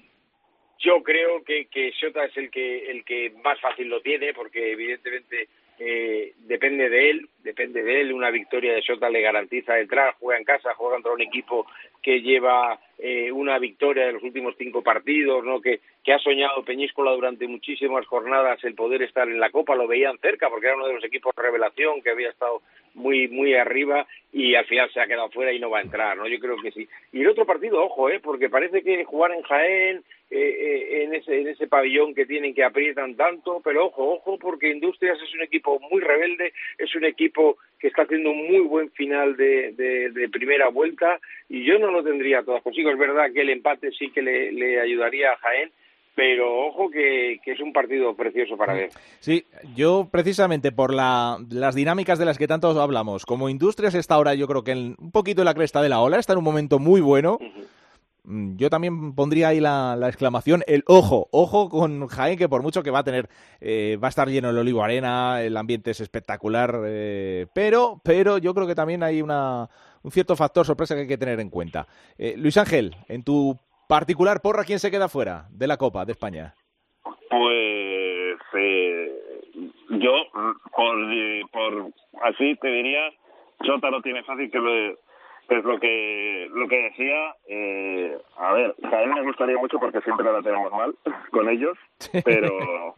yo creo que, que Shota es el que el que más fácil lo tiene, porque evidentemente eh, depende de él, depende de él. Una victoria de Shota le garantiza entrar, juega en casa, juega contra un equipo que lleva eh, una victoria de los últimos cinco partidos, ¿no? Que, que ha soñado Peñíscola durante muchísimas jornadas el poder estar en la Copa, lo veían cerca porque era uno de los equipos revelación que había estado muy muy arriba y al final se ha quedado fuera y no va a entrar, ¿no? Yo creo que sí. Y el otro partido, ojo, ¿eh? Porque parece que jugar en Jaén, eh, eh, en, ese, en ese pabellón que tienen que aprietan tanto, pero ojo, ojo, porque Industrias es un equipo muy rebelde, es un equipo que está haciendo un muy buen final de, de, de primera vuelta y yo no lo tendría todas consigo. Es verdad que el empate sí que le, le ayudaría a Jaén, pero ojo que, que es un partido precioso para ver. Sí, yo precisamente por la, las dinámicas de las que tanto hablamos, como Industrias está ahora yo creo que en, un poquito en la cresta de la ola, está en un momento muy bueno. Yo también pondría ahí la, la exclamación, el ojo, ojo con Jaén, que por mucho que va a tener, eh, va a estar lleno el Olivo Arena, el ambiente es espectacular, eh, pero, pero yo creo que también hay una, un cierto factor sorpresa que hay que tener en cuenta. Eh, Luis Ángel, en tu particular porra, ¿quién se queda fuera de la Copa de España? Pues eh, yo, mm, por, eh, por así te diría, Jota lo tiene fácil, que, lo, que es lo que lo que decía. Eh, a ver, Jaén me gustaría mucho porque siempre la tenemos mal con ellos, pero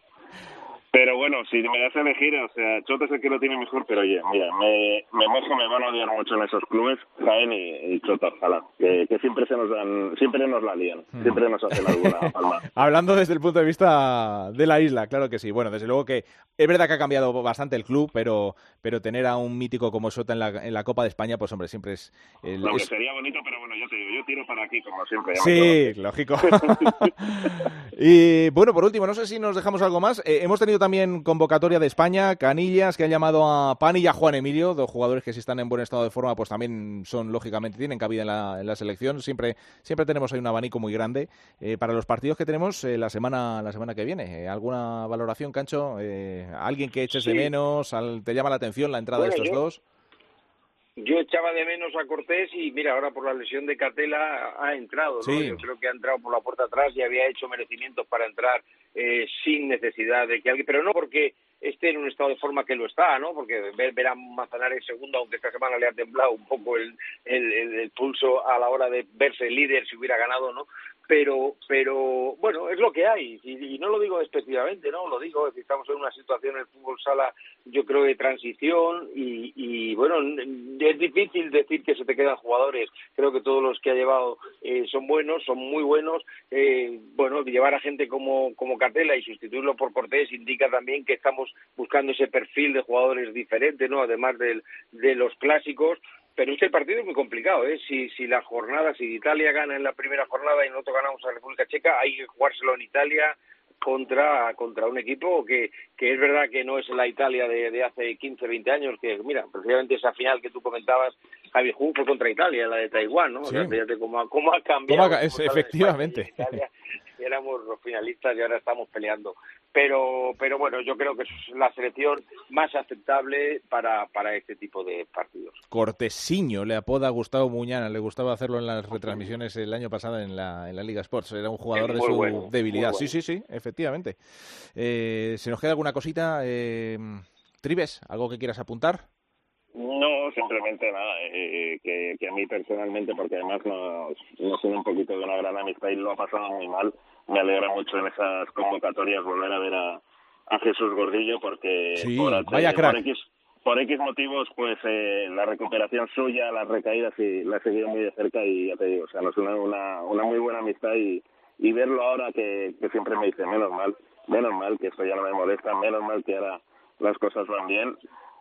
pero bueno, si me das a elegir, o sea, Chota es el que lo tiene mejor, pero oye, mira, me, me mojo, me van a odiar mucho en esos clubes, Jaén y, y Chota, ojalá, que, que siempre se nos dan, siempre nos la lían, siempre nos hacen alguna palma. Hablando desde el punto de vista de la isla, claro que sí. Bueno, desde luego que es verdad que ha cambiado bastante el club, pero, pero tener a un mítico como Sota en la, en la Copa de España, pues hombre, siempre es... el- es- sería bonito, pero bueno, yo te digo, yo tiro para aquí como siempre. Sí, lógico. y bueno, por último, no sé si nos dejamos algo más. Eh, hemos tenido también convocatoria de España, Canillas, que han llamado a Pan y a Juan Emilio, dos jugadores que si están en buen estado de forma, pues también son, lógicamente, tienen cabida en la, en la selección. Siempre, siempre tenemos ahí un abanico muy grande eh, para los partidos que tenemos eh, la semana la semana que viene. Eh, ¿Alguna valoración, Cancho? Eh, ¿Alguien que eches de menos? Al- ¿Te llama la atención la entrada de estos yo- dos? Yo echaba de menos a Cortés y mira, ahora por la lesión de Catela ha entrado, ¿no? Sí. Yo creo que ha entrado por la puerta atrás y había hecho merecimientos para entrar eh, sin necesidad de que alguien, pero no porque esté en un estado de forma que lo está, ¿no? Porque ver, ver a Manzanares segundo, aunque esta semana le ha temblado un poco el, el, el- el pulso a la hora de verse líder si hubiera ganado, ¿no? Pero, pero bueno, es lo que hay y, no lo digo despectivamente, ¿no? Lo digo, es que estamos en una situación en el fútbol sala, yo creo, de transición y, y bueno, es difícil decir que se te quedan jugadores. Creo que todos los que ha llevado eh, son buenos, son muy buenos. Eh, bueno, llevar a gente como, como Catela y sustituirlo por Cortés indica también que estamos buscando ese perfil de jugadores diferente, ¿no? Además de los clásicos. Pero este partido es muy complicado, ¿eh? Si, si la jornada, si Italia gana en la primera jornada y nosotros ganamos a República Checa, hay que jugárselo en Italia contra contra un equipo que, que es verdad que no es la Italia de, de hace 15, 20 años, que mira, precisamente esa final que tú comentabas, Javi Hu fue contra Italia, la de Taiwán, ¿no? O sea, Sí. fíjate cómo ha, cómo ha cambiado. ¿Cómo ha es- de efectivamente. Italia. éramos los finalistas y ahora estamos peleando. Pero, pero bueno, yo creo que es la selección más aceptable para, para este tipo de partidos. Cortesiño le apoda a Gustavo Muñana, le gustaba hacerlo en las retransmisiones el año pasado en la, en la Liga Sports, era un jugador de su bueno, debilidad. muy Sí, sí, sí, efectivamente. Eh, ¿Se nos queda alguna cosita? Eh, Tribes, ¿algo que quieras apuntar? No, simplemente nada, eh, que, que a mí personalmente, porque además nos, nos une un poquito de una gran amistad y lo ha pasado muy mal, me alegra mucho en esas convocatorias volver a ver a, a Jesús Gordillo, porque Sí, por, vaya por crack. X, por X motivos, pues eh, la recuperación suya, las recaídas, y la he seguido muy de cerca y ya te digo, o sea, nos une una, una muy buena amistad y, y verlo ahora que, que siempre me dice, menos mal, menos mal que esto ya no me molesta, menos mal que ahora las cosas van bien.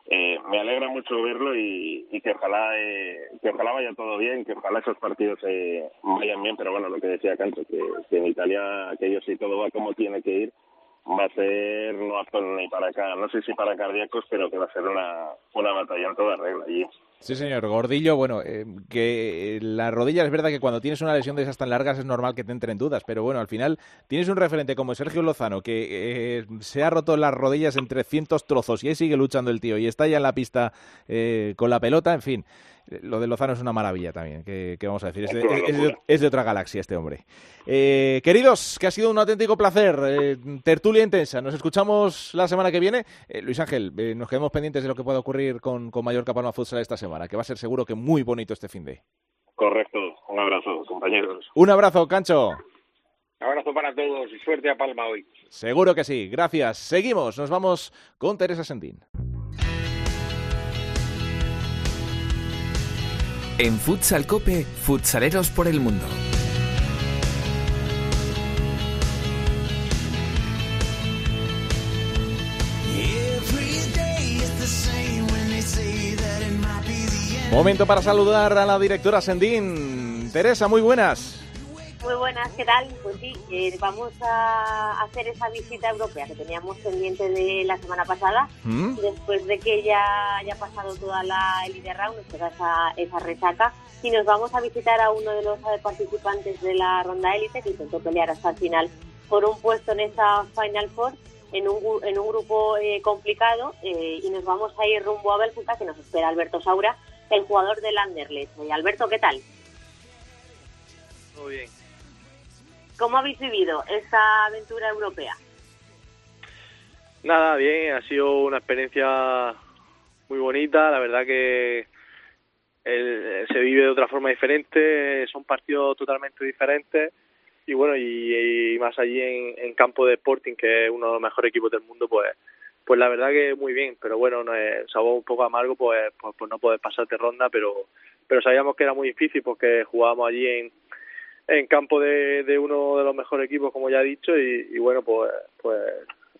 Eh, me alegra mucho verlo y, y que ojalá eh, que ojalá vaya todo bien, que ojalá esos partidos eh, vayan bien, pero bueno, lo que decía Cancho, que, que en Italia aquello si todo va como tiene que ir, va a ser no apto ni para acá, no sé si para cardíacos, pero que va a ser una, una batalla en toda regla allí. Sí, señor. Gordillo, bueno, eh, que eh, la rodilla es verdad que cuando tienes una lesión de esas tan largas es normal que te entren dudas, pero bueno, al final tienes un referente como Sergio Lozano que eh, se ha roto las rodillas en 300 trozos y ahí sigue luchando el tío y está ya en la pista eh, con la pelota, en fin. Lo de Lozano es una maravilla también, que, que vamos a decir. Es de, Es una es de- locura. es de otra galaxia este hombre. Eh, queridos, que ha sido un auténtico placer. eh, tertulia intensa. Nos escuchamos la semana que viene. Eh, Luis Ángel, eh, nos quedamos pendientes de lo que pueda ocurrir con, con Mallorca Palma Futsal esta semana, que va a ser seguro que muy bonito este fin de. Correcto, un abrazo, compañeros. Un abrazo, Cancho. Un abrazo para todos y suerte a Palma hoy. Seguro que sí. Gracias. Seguimos. Nos vamos con Teresa Sendín. En Futsal Cope, futsaleros por el mundo. Momento para saludar a la directora Sendín. Teresa, muy buenas. Muy buenas, ¿qué tal? Pues sí, eh, vamos a hacer esa visita europea que teníamos pendiente de la semana pasada, ¿Mm? después de que ya haya pasado toda la Elite Round, nos queda esa, esa resaca, y nos vamos a visitar a uno de los participantes de la ronda élite que intentó pelear hasta el final por un puesto en esa Final Four en un, en un grupo eh, complicado eh, y nos vamos a ir rumbo a Bélgica que nos espera Alberto Saura, el jugador del Anderlecht. Alberto, ¿qué tal? Todo bien. ¿Cómo habéis vivido esta aventura europea? Nada, bien, ha sido una experiencia muy bonita, la verdad que el- se vive de otra forma diferente, son partidos totalmente diferentes y bueno, y, más allí en, en campo de Sporting, que es uno de los mejores equipos del mundo, pues pues la verdad que muy bien, pero bueno, no es, sabor un poco amargo pues, pues, pues no poder pasarte ronda, pero pero sabíamos que era muy difícil porque jugábamos allí en en campo de, de uno de los mejores equipos, como ya he dicho, y, y bueno, pues pues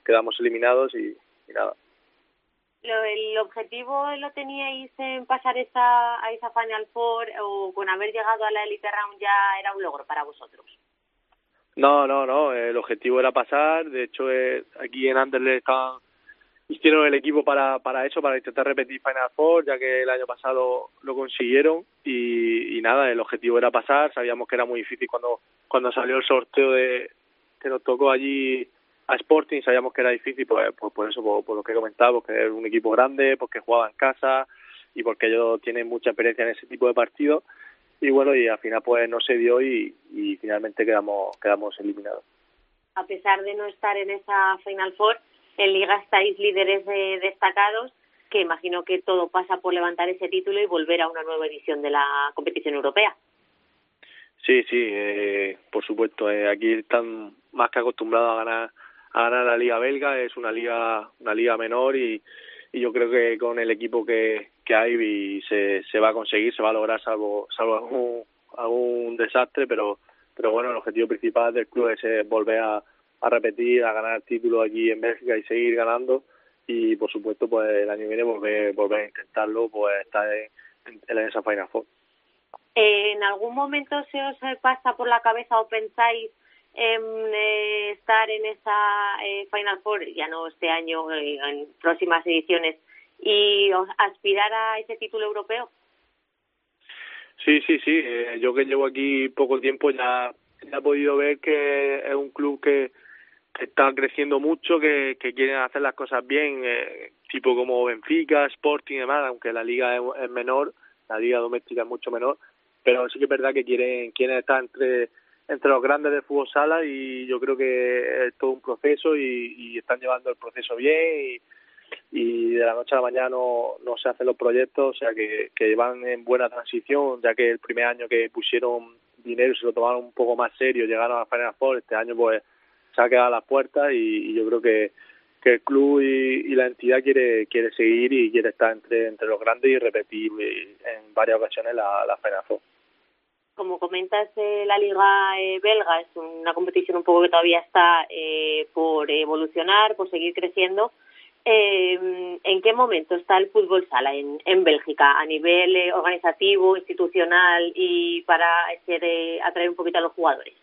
quedamos eliminados y, y nada. Lo- ¿El objetivo lo teníais en pasar esa, a esa Final Four o con haber llegado a la Elite Round ya era un logro para vosotros? No, no, no, el objetivo era pasar, de hecho eh, aquí en Anderlecht estaban- hicieron el equipo para, para eso, para intentar repetir Final Four, ya que el año pasado lo consiguieron. Y, nada, el objetivo era pasar, sabíamos que era muy difícil cuando, cuando salió el sorteo de que nos tocó allí a Sporting, sabíamos que era difícil, pues, pues por eso, por, lo que he comentado, porque es un equipo grande, porque jugaba en casa y porque ellos tienen mucha experiencia en ese tipo de partidos. Y bueno, y al final pues no se dio y, y finalmente quedamos, quedamos eliminados. A pesar de no estar en esa Final Four, en Liga estáis líderes eh, destacados, que imagino que todo pasa por levantar ese título y volver a una nueva edición de la competición europea. Sí, sí, eh, por supuesto. eh, aquí están más que acostumbrados a ganar a ganar la liga belga. Es una liga una liga menor y, yo creo que con el equipo que, que hay y se, se va a conseguir, se va a lograr salvo salvo algún, algún desastre, pero pero bueno, el objetivo principal del club es eh, volver a, a repetir, a ganar títulos aquí en Bélgica y seguir ganando y por supuesto pues el año que viene volver volver a intentarlo, pues estar en, en, en esa Final Four. ¿En algún momento se os eh, pasa por la cabeza o pensáis en eh, estar en esa eh, Final Four, ya no este año, eh, en próximas ediciones, y aspirar a ese título europeo? Sí, sí, sí. eh, yo que llevo aquí poco tiempo ya se ha podido ver que es un club que, que está creciendo mucho, que, quieren hacer las cosas bien, eh, tipo como Benfica, Sporting y demás, aunque la liga es, menor, la liga doméstica es mucho menor, pero sí que es verdad que quieren, quieren estar entre entre los grandes del fútbol sala y yo creo que es todo un proceso y, y están llevando el proceso bien y, y de la noche a la mañana no, no se hacen los proyectos, o sea que, que van en buena transición, ya que el primer año que pusieron dinero se lo tomaron un poco más serio, llegaron a Final Four, este año pues se ha quedado a las puertas y, y yo creo que, que el club y, y, la entidad quiere quiere seguir y quiere estar entre entre los grandes y repetir en varias ocasiones la, la Final Four como comentas, eh, la Liga eh, belga es una competición un poco que todavía está eh, por evolucionar, por seguir creciendo. Eh, ¿En qué momento está el fútbol sala en, en Bélgica a nivel eh, organizativo, institucional y para ser, eh, atraer un poquito a los jugadores?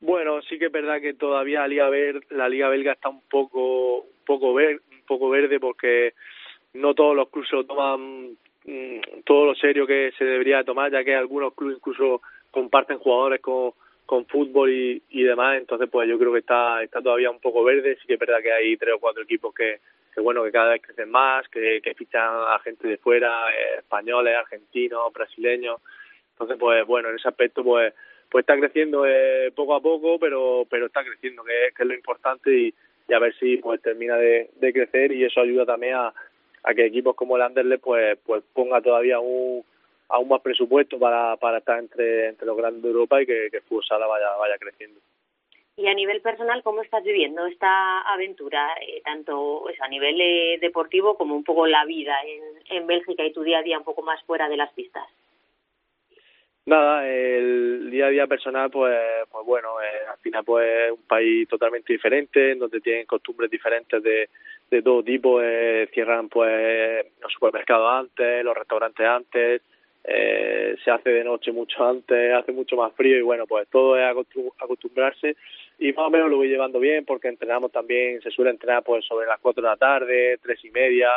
Bueno, sí que es verdad que todavía la Liga, Ver, la Liga belga está un poco, un poco, ver, un poco verde porque no todos los clubes lo toman Mm, todo lo serio que se debería tomar, ya que algunos clubes incluso comparten jugadores con, con fútbol y, y demás, entonces pues yo creo que está, está todavía un poco verde, sí que es verdad que hay tres o cuatro equipos que, que bueno, que cada vez crecen más, que, que fichan a gente de fuera, eh, españoles, argentinos, brasileños, entonces pues bueno, en ese aspecto pues pues está creciendo eh, poco a poco, pero pero está creciendo, que, es lo importante y, y a ver si pues termina de, de crecer y eso ayuda también a, a que equipos como el Anderlecht pues pues ponga todavía un aún más presupuesto para, para estar entre, entre los grandes de Europa y que, que el fútbol sala vaya, vaya creciendo. Y a nivel personal, ¿cómo estás viviendo esta aventura, eh, tanto eso, a nivel eh, deportivo como un poco la vida en, en Bélgica y tu día a día un poco más fuera de las pistas? Nada, el día a día personal, pues, pues bueno, eh, al final pues es un país totalmente diferente, donde tienen costumbres diferentes de, de todo tipo, eh, cierran pues los supermercados antes, los restaurantes antes, eh, se hace de noche mucho antes, hace mucho más frío y bueno, pues todo es acostumbrarse y más o menos lo voy llevando bien porque entrenamos también, se suele entrenar pues sobre las cuatro de la tarde, tres y media,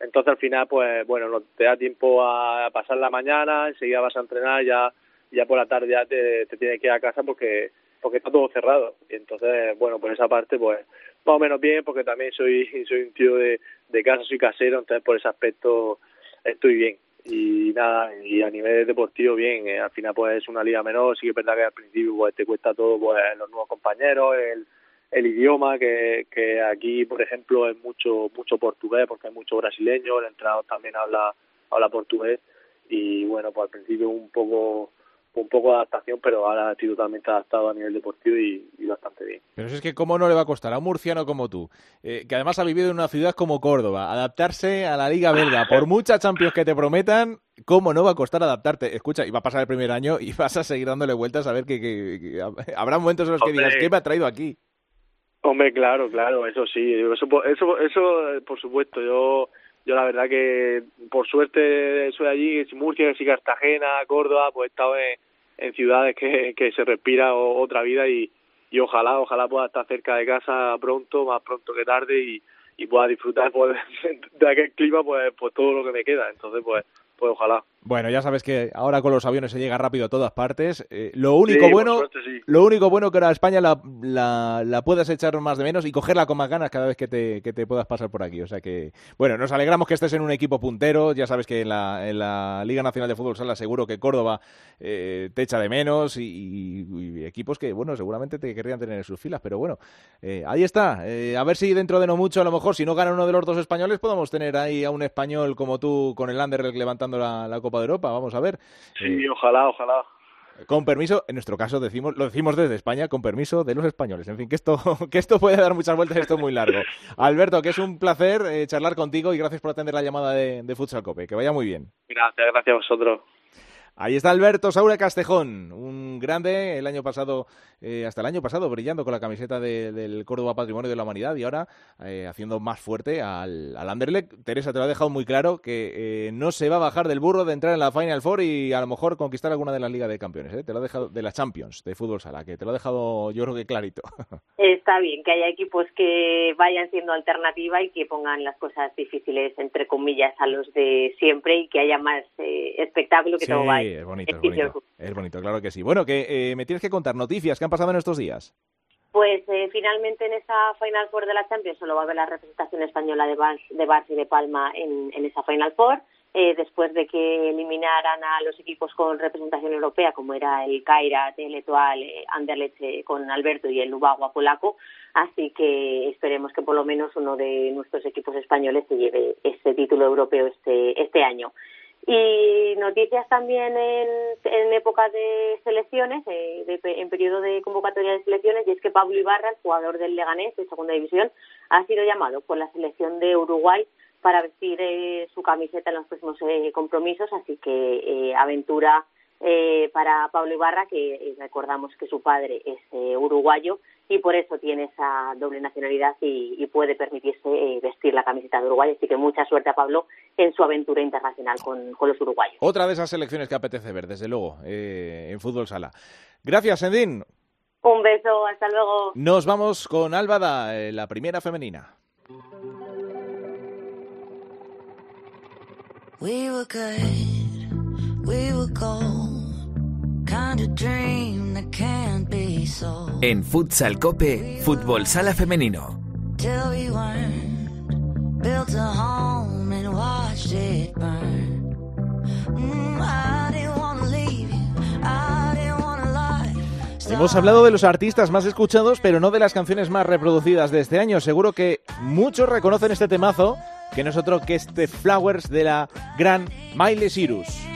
entonces al final pues bueno, no te da tiempo a pasar la mañana, enseguida vas a entrenar, ya ya por la tarde ya te, te tienes que ir a casa porque porque está todo cerrado. Y entonces bueno, por esa parte pues más o menos bien porque también soy soy un tío de, de casa, soy casero, entonces por ese aspecto estoy bien y nada, y a nivel deportivo bien, eh, al final pues es una liga menor, sí que es verdad que al principio pues te cuesta todo pues los nuevos compañeros, el, el idioma que, que aquí por ejemplo es mucho mucho portugués porque hay mucho brasileño, el entrenador también habla habla portugués. Y bueno pues al principio un poco un poco de adaptación, pero ahora estoy totalmente adaptado a nivel deportivo y, y bastante bien. Pero es que cómo no le va a costar a un murciano como tú, eh, que además ha vivido en una ciudad como Córdoba, adaptarse a la Liga Belga, por muchas Champions que te prometan, ¿cómo no va a costar adaptarte? Escucha, y va a pasar el primer año y vas a seguir dándole vueltas a ver que, que, que habrá momentos en los que digas, ¿qué me ha traído aquí? Hombre, claro, claro, eso sí, eso, eso, eso, por supuesto, yo yo la verdad que por suerte soy allí, Murcia, si Cartagena, Córdoba, pues he estado en, ciudades que, que se respira otra vida y, y ojalá, ojalá pueda estar cerca de casa pronto, más pronto que tarde y, y pueda disfrutar pues, de aquel clima pues, pues todo lo que me queda. Entonces, pues, pues ojalá. Bueno, ya sabes que ahora con los aviones se llega rápido a todas partes. Eh, lo único Sí, bueno, suerte, sí. lo único bueno que ahora España la, la, la puedas echar más de menos y cogerla con más ganas cada vez que te, que te puedas pasar por aquí. O sea que, bueno, nos alegramos que estés en un equipo puntero. Ya sabes que en la, en la Liga Nacional de Fútbol Sala seguro que Córdoba eh, te echa de menos y, y- y equipos que, bueno, seguramente te querrían tener en sus filas. Pero bueno, eh, ahí está. Eh, a ver si dentro de no mucho, a lo mejor, si no gana uno de los dos españoles, podemos tener ahí a un español como tú con el Anderlecht levantando la, la Copa de Europa. Vamos a ver. Sí, ojalá, ojalá. Con permiso, en nuestro caso decimos, lo decimos desde España, con permiso de los españoles. En fin, que esto, que esto puede dar muchas vueltas, esto es muy largo. Alberto, que es un placer eh, charlar contigo y gracias por atender la llamada de, de Futsal Cope. Que vaya muy bien. Gracias, gracias a vosotros. Ahí está Alberto Saura Castejón, un grande, el año pasado, eh, hasta el año pasado, brillando con la camiseta de- del Córdoba Patrimonio de la Humanidad y ahora eh, haciendo más fuerte al, al Anderlecht. Teresa, te lo ha dejado muy claro que eh, no se va a bajar del burro de entrar en la Final Four y a lo mejor conquistar alguna de las Ligas de Campeones. ¿eh? Te lo ha dejado de las Champions de fútbol sala, que te lo ha dejado yo creo que clarito. Está bien que haya equipos que vayan siendo alternativa y que pongan las cosas difíciles, entre comillas, a los de siempre y que haya más eh, espectáculo que sí, todo vaya. Es bonito, es bonito. Es bonito, claro que sí. Bueno, que eh, me tienes que contar noticias que han pasado en estos días. Pues eh, finalmente en esa Final Four de la Champions solo va a haber la representación española de Barça de Barça y de Palma en, en esa Final Four. Eh, después de que eliminaran a los equipos con representación europea, como era el Kairat, el Etoile, eh, Anderlecht eh, con Alberto y el Lubagua polaco. Así que esperemos que por lo menos uno de nuestros equipos españoles se lleve este título europeo este, este año. Y noticias también en, en época de selecciones, eh, de, en periodo de convocatoria de selecciones, y es que Pablo Ibarra, el jugador del Leganés de segunda división, ha sido llamado por la selección de Uruguay para vestir eh, su camiseta en los próximos eh, compromisos, así que eh, aventura eh, para Pablo Ibarra, que eh, recordamos que su padre es eh, uruguayo y por eso tiene esa doble nacionalidad y, y puede permitirse eh, vestir la camiseta de Uruguay. Así que mucha suerte a Pablo en su aventura internacional con, con los uruguayos. Otra de esas selecciones que apetece ver, desde luego, eh, en fútbol sala. Gracias, Endín. Un beso, hasta luego. Nos vamos con Álvada, eh, la primera femenina. We were good, En Futsal Cope, Fútbol Sala Femenino. Mm. Hemos hablado de los artistas más escuchados, pero no de las canciones más reproducidas de este año. Seguro que muchos reconocen este temazo, que no es otro que este Flowers de la gran Miley Cyrus.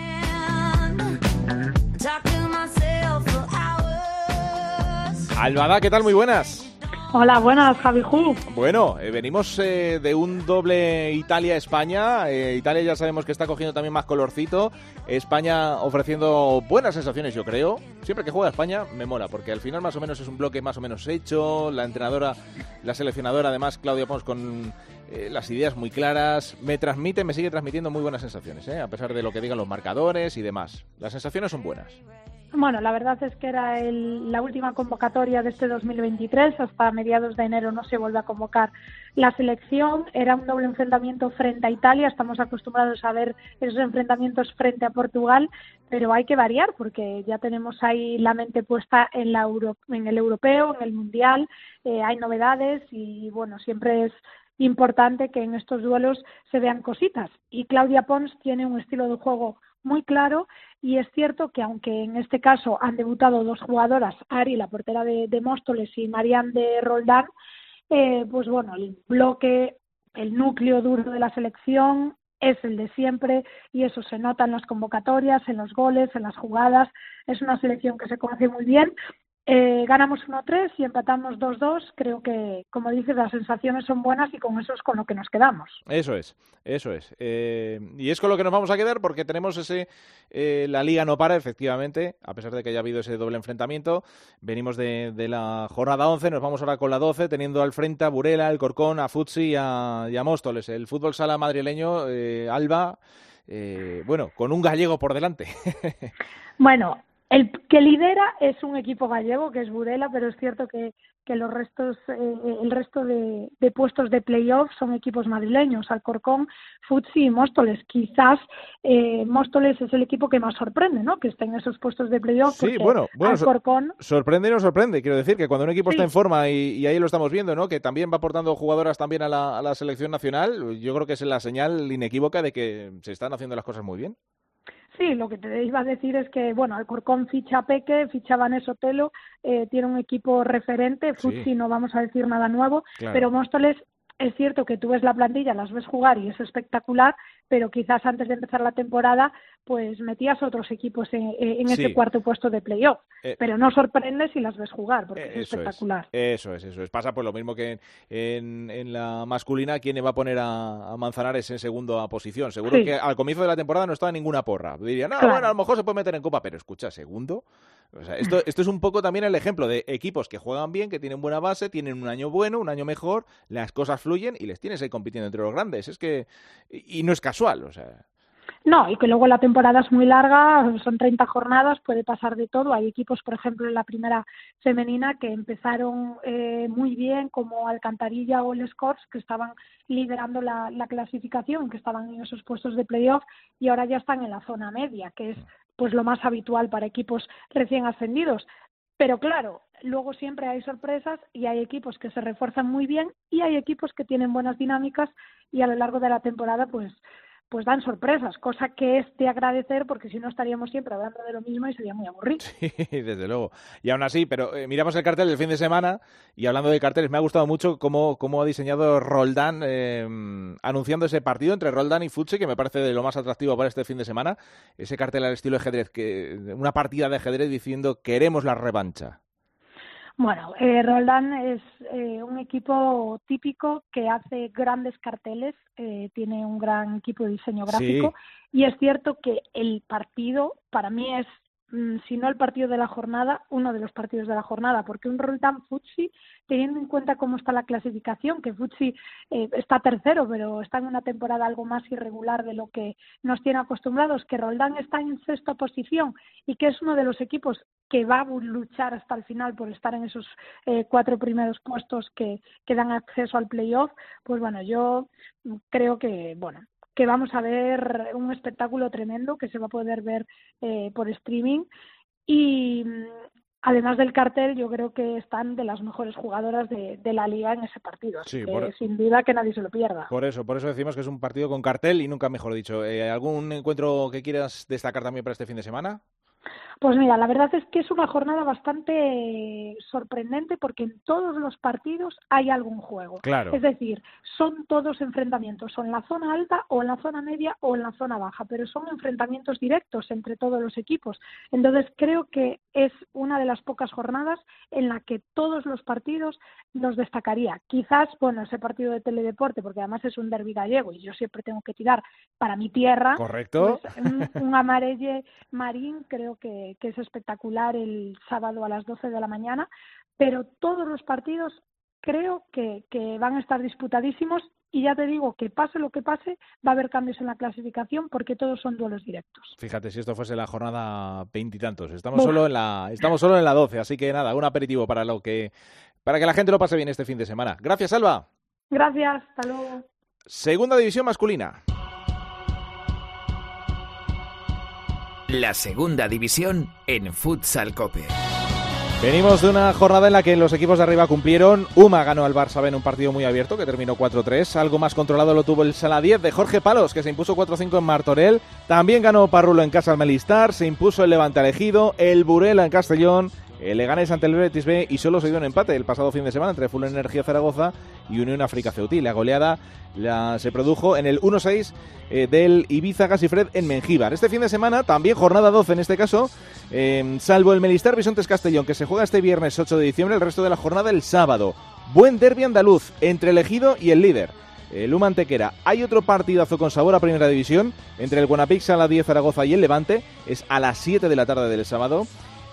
Albada, ¿qué tal? Muy buenas. Hola, buenas, Javi Ju. Bueno, eh, venimos eh, de un doble Italia-España. Eh, Italia ya sabemos que está cogiendo también más colorcito. España ofreciendo buenas sensaciones, yo creo. Siempre que juega España me mola, porque al final más o menos es un bloque más o menos hecho. La entrenadora, la seleccionadora, además, Claudia Pons, con eh, las ideas muy claras. Me transmite, me sigue transmitiendo muy buenas sensaciones, eh, a pesar de lo que digan los marcadores y demás. Las sensaciones son buenas. Bueno, la verdad es que era el- la última convocatoria de este 2023. Hasta mediados de enero no se vuelve a convocar la selección. Era un doble enfrentamiento frente a Italia. Estamos acostumbrados a ver esos enfrentamientos frente a Portugal, pero hay que variar porque ya tenemos ahí la mente puesta en, la Euro- en el europeo, en el mundial. Eh, hay novedades y bueno, siempre es importante que en estos duelos se vean cositas. Y Claudia Pons tiene un estilo de juego muy claro y es cierto que aunque en este caso han debutado dos jugadoras, Ari, la portera de, de Móstoles, y Marianne de Roldán, eh, pues bueno, el bloque, el núcleo duro de la selección es el de siempre y eso se nota en las convocatorias, en los goles, en las jugadas. Es una selección que se conoce muy bien. Eh, ganamos 1-3 y empatamos 2-2. Creo que, como dices, las sensaciones son buenas y con eso es con lo que nos quedamos. Eso es, eso es. Eh, y es con lo que nos vamos a quedar porque tenemos ese. eh, la liga no para, efectivamente, a pesar de que haya habido ese doble enfrentamiento. Venimos de, de la jornada 11, nos vamos ahora con la 12, teniendo al frente a Burela, el Corcón, a Futsi y a, y a Móstoles. El fútbol sala madrileño, eh, Alba, eh, bueno, con un gallego por delante. Bueno, el que lidera es un equipo gallego, que es Burela, pero es cierto que, que los restos, eh, el resto de, de puestos de playoff son equipos madrileños, Alcorcón, Futsi y Móstoles. Quizás eh, Móstoles es el equipo que más sorprende, ¿no? Que esté en esos puestos de playoff. Sí, bueno, bueno, Alcorcón Sorprende y no sorprende. Quiero decir que cuando un equipo Sí. está en forma y, y ahí lo estamos viendo, ¿no? Que también va aportando jugadoras también a la, a la selección nacional, yo creo que es la señal inequívoca de que se están haciendo las cosas muy bien. Sí, lo que te iba a decir es que, bueno, Alcorcón ficha a Peque, ficha a Vanessa Otelo, eh, tiene un equipo referente, Sí. Futsi no vamos a decir nada nuevo, Claro. pero Móstoles es cierto que tú ves la plantilla, las ves jugar y es espectacular, pero quizás antes de empezar la temporada, pues metías otros equipos en, en ese Sí. cuarto puesto de playoff, Eh, pero no sorprende si las ves jugar, porque es Eso es, espectacular. eso es, eso es. Pasa pues lo mismo que en, en la masculina, ¿quién va a poner a, a Manzanares en segunda posición? Seguro Sí. que al comienzo de la temporada no estaba ninguna porra. Dirían, no, Claro. bueno, a lo mejor se puede meter en copa, pero escucha, segundo. O sea, esto, esto es un poco también el ejemplo de equipos que juegan bien, que tienen buena base, tienen un año bueno, un año mejor, las cosas fluyen y les tienes ahí compitiendo entre los grandes. Es que, y, no es casual, o sea. No, y que luego la temporada es muy larga, son 30 jornadas, puede pasar de todo. Hay equipos, por ejemplo, en la primera femenina que empezaron eh, muy bien, como Alcantarilla o el Scores, que estaban liderando la, la clasificación, que estaban en esos puestos de playoff y ahora ya están en la zona media, que es pues lo más habitual para equipos recién ascendidos. Pero claro, luego siempre hay sorpresas y hay equipos que se refuerzan muy bien y hay equipos que tienen buenas dinámicas y a lo largo de la temporada pues pues dan sorpresas, cosa que es de agradecer porque si no estaríamos siempre hablando de lo mismo y sería muy aburrido. Sí, desde luego. Y aún así, pero eh, miramos el cartel del fin de semana y hablando de carteles, me ha gustado mucho cómo, cómo ha diseñado Roldán eh, anunciando ese partido entre Roldán y Futsi, que me parece de lo más atractivo para este fin de semana. Ese cartel al estilo ajedrez, que, una partida de ajedrez diciendo queremos la revancha. Bueno, eh, Roldán es eh, un equipo típico que hace grandes carteles, eh, tiene un gran equipo de diseño gráfico y es cierto que el partido para mí es si no el partido de la jornada, uno de los partidos de la jornada, porque un Roldán Futsi, teniendo en cuenta cómo está la clasificación, que Futsi eh, está tercero, pero está en una temporada algo más irregular de lo que nos tiene acostumbrados, que Roldán está en sexta posición y que es uno de los equipos que va a luchar hasta el final por estar en esos eh, cuatro primeros puestos que, que dan acceso al playoff, pues bueno, yo creo que, bueno, que vamos a ver un espectáculo tremendo que se va a poder ver eh, por streaming. Y mm, además del cartel yo creo que están de las mejores jugadoras de, la liga en ese partido sí, e- sin duda que nadie se lo pierda. Por eso por eso decimos que es un partido con cartel y nunca mejor dicho. Eh, algún encuentro que quieras destacar también para este fin de semana pues mira, la verdad es que es una jornada bastante sorprendente porque en todos los partidos hay algún juego. Claro. Es decir, son todos enfrentamientos, o en la zona alta o en la zona media o en la zona baja, pero son enfrentamientos directos entre todos los equipos. Entonces creo que es una de las pocas jornadas en la que todos los partidos los destacaría. Quizás, bueno, ese partido de teledeporte, porque además es un derbi gallego y yo siempre tengo que tirar para mi tierra. Correcto. Pues, un, un amarelle marín creo que que, es espectacular el sábado a las 12 de la mañana, pero todos los partidos creo que, que van a estar disputadísimos y ya te digo que pase lo que pase, va a haber cambios en la clasificación porque todos son duelos directos. Fíjate, si esto fuese la jornada veintitantos, estamos solo en la estamos solo en la 12, así que nada, un aperitivo para lo que para que la gente lo pase bien este fin de semana. Gracias, Alba. Gracias, hasta luego. Segunda división masculina. La segunda división en Futsal Cope. Venimos de una jornada en la que los equipos de arriba cumplieron. Uma ganó al Barça en un partido muy abierto que terminó 4-3. Algo más controlado lo tuvo el Sala 10 de Jorge Palos, que se impuso 4-5 en Martorell. También ganó Parrulo en casa al Melistar. Se impuso el Levante Elegido. El Burela en Castellón. El Leganés ante el Betis B y solo se dio un empate el pasado fin de semana entre Full Energía Zaragoza y Unión África Ceutí. La goleada la, se produjo en el 1-6 eh, del Ibiza Gasifred en Mengíbar. Este fin de semana, también jornada 12 en este caso, em, salvo el Melistar Bisontes Castellón, que se juega este viernes 8 de diciembre, el resto de la jornada el sábado. Buen derbi andaluz entre el ejido y el líder. El Luma Antequera. Hay otro partidazo con sabor a primera división entre el Guanapix a la 10 Zaragoza y el Levante. Es a las 7 de la tarde del sábado.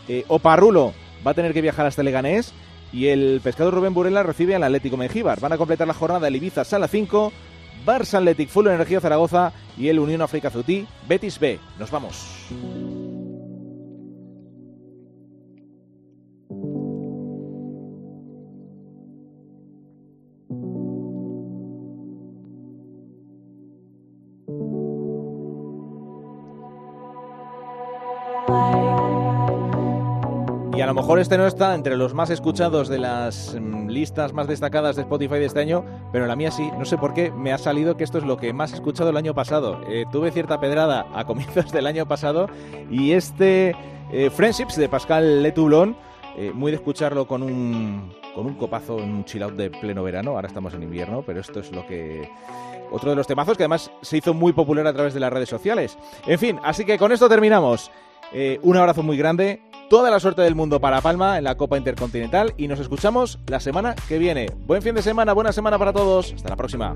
Eh, Oparrulo va a tener que viajar hasta Leganés y el pescador Rubén Burela recibe al Atlético Mengíbar. Van a completar la jornada el Ibiza Sala 5, Barça Athletic Full Energía Zaragoza y el Unión África Zutí Betis B. Nos vamos. Lo mejor este no está entre los más escuchados de las mm, listas más destacadas de Spotify de este año, pero la mía sí. No sé por qué me ha salido que esto es lo que más he escuchado el año pasado. Eh, tuve cierta pedrada a comienzos del año pasado y este eh, Friendships de Pascal Letoublon, eh, muy de escucharlo con un, con un copazo, un chill out de pleno verano. Ahora estamos en invierno, pero esto es lo que otro de los temazos que además se hizo muy popular a través de las redes sociales. En fin, así que con esto terminamos. un abrazo muy grande toda la suerte del mundo para Palma en la Copa Intercontinental y nos escuchamos la semana que viene. Buen fin de semana, buena semana para todos. Hasta la próxima.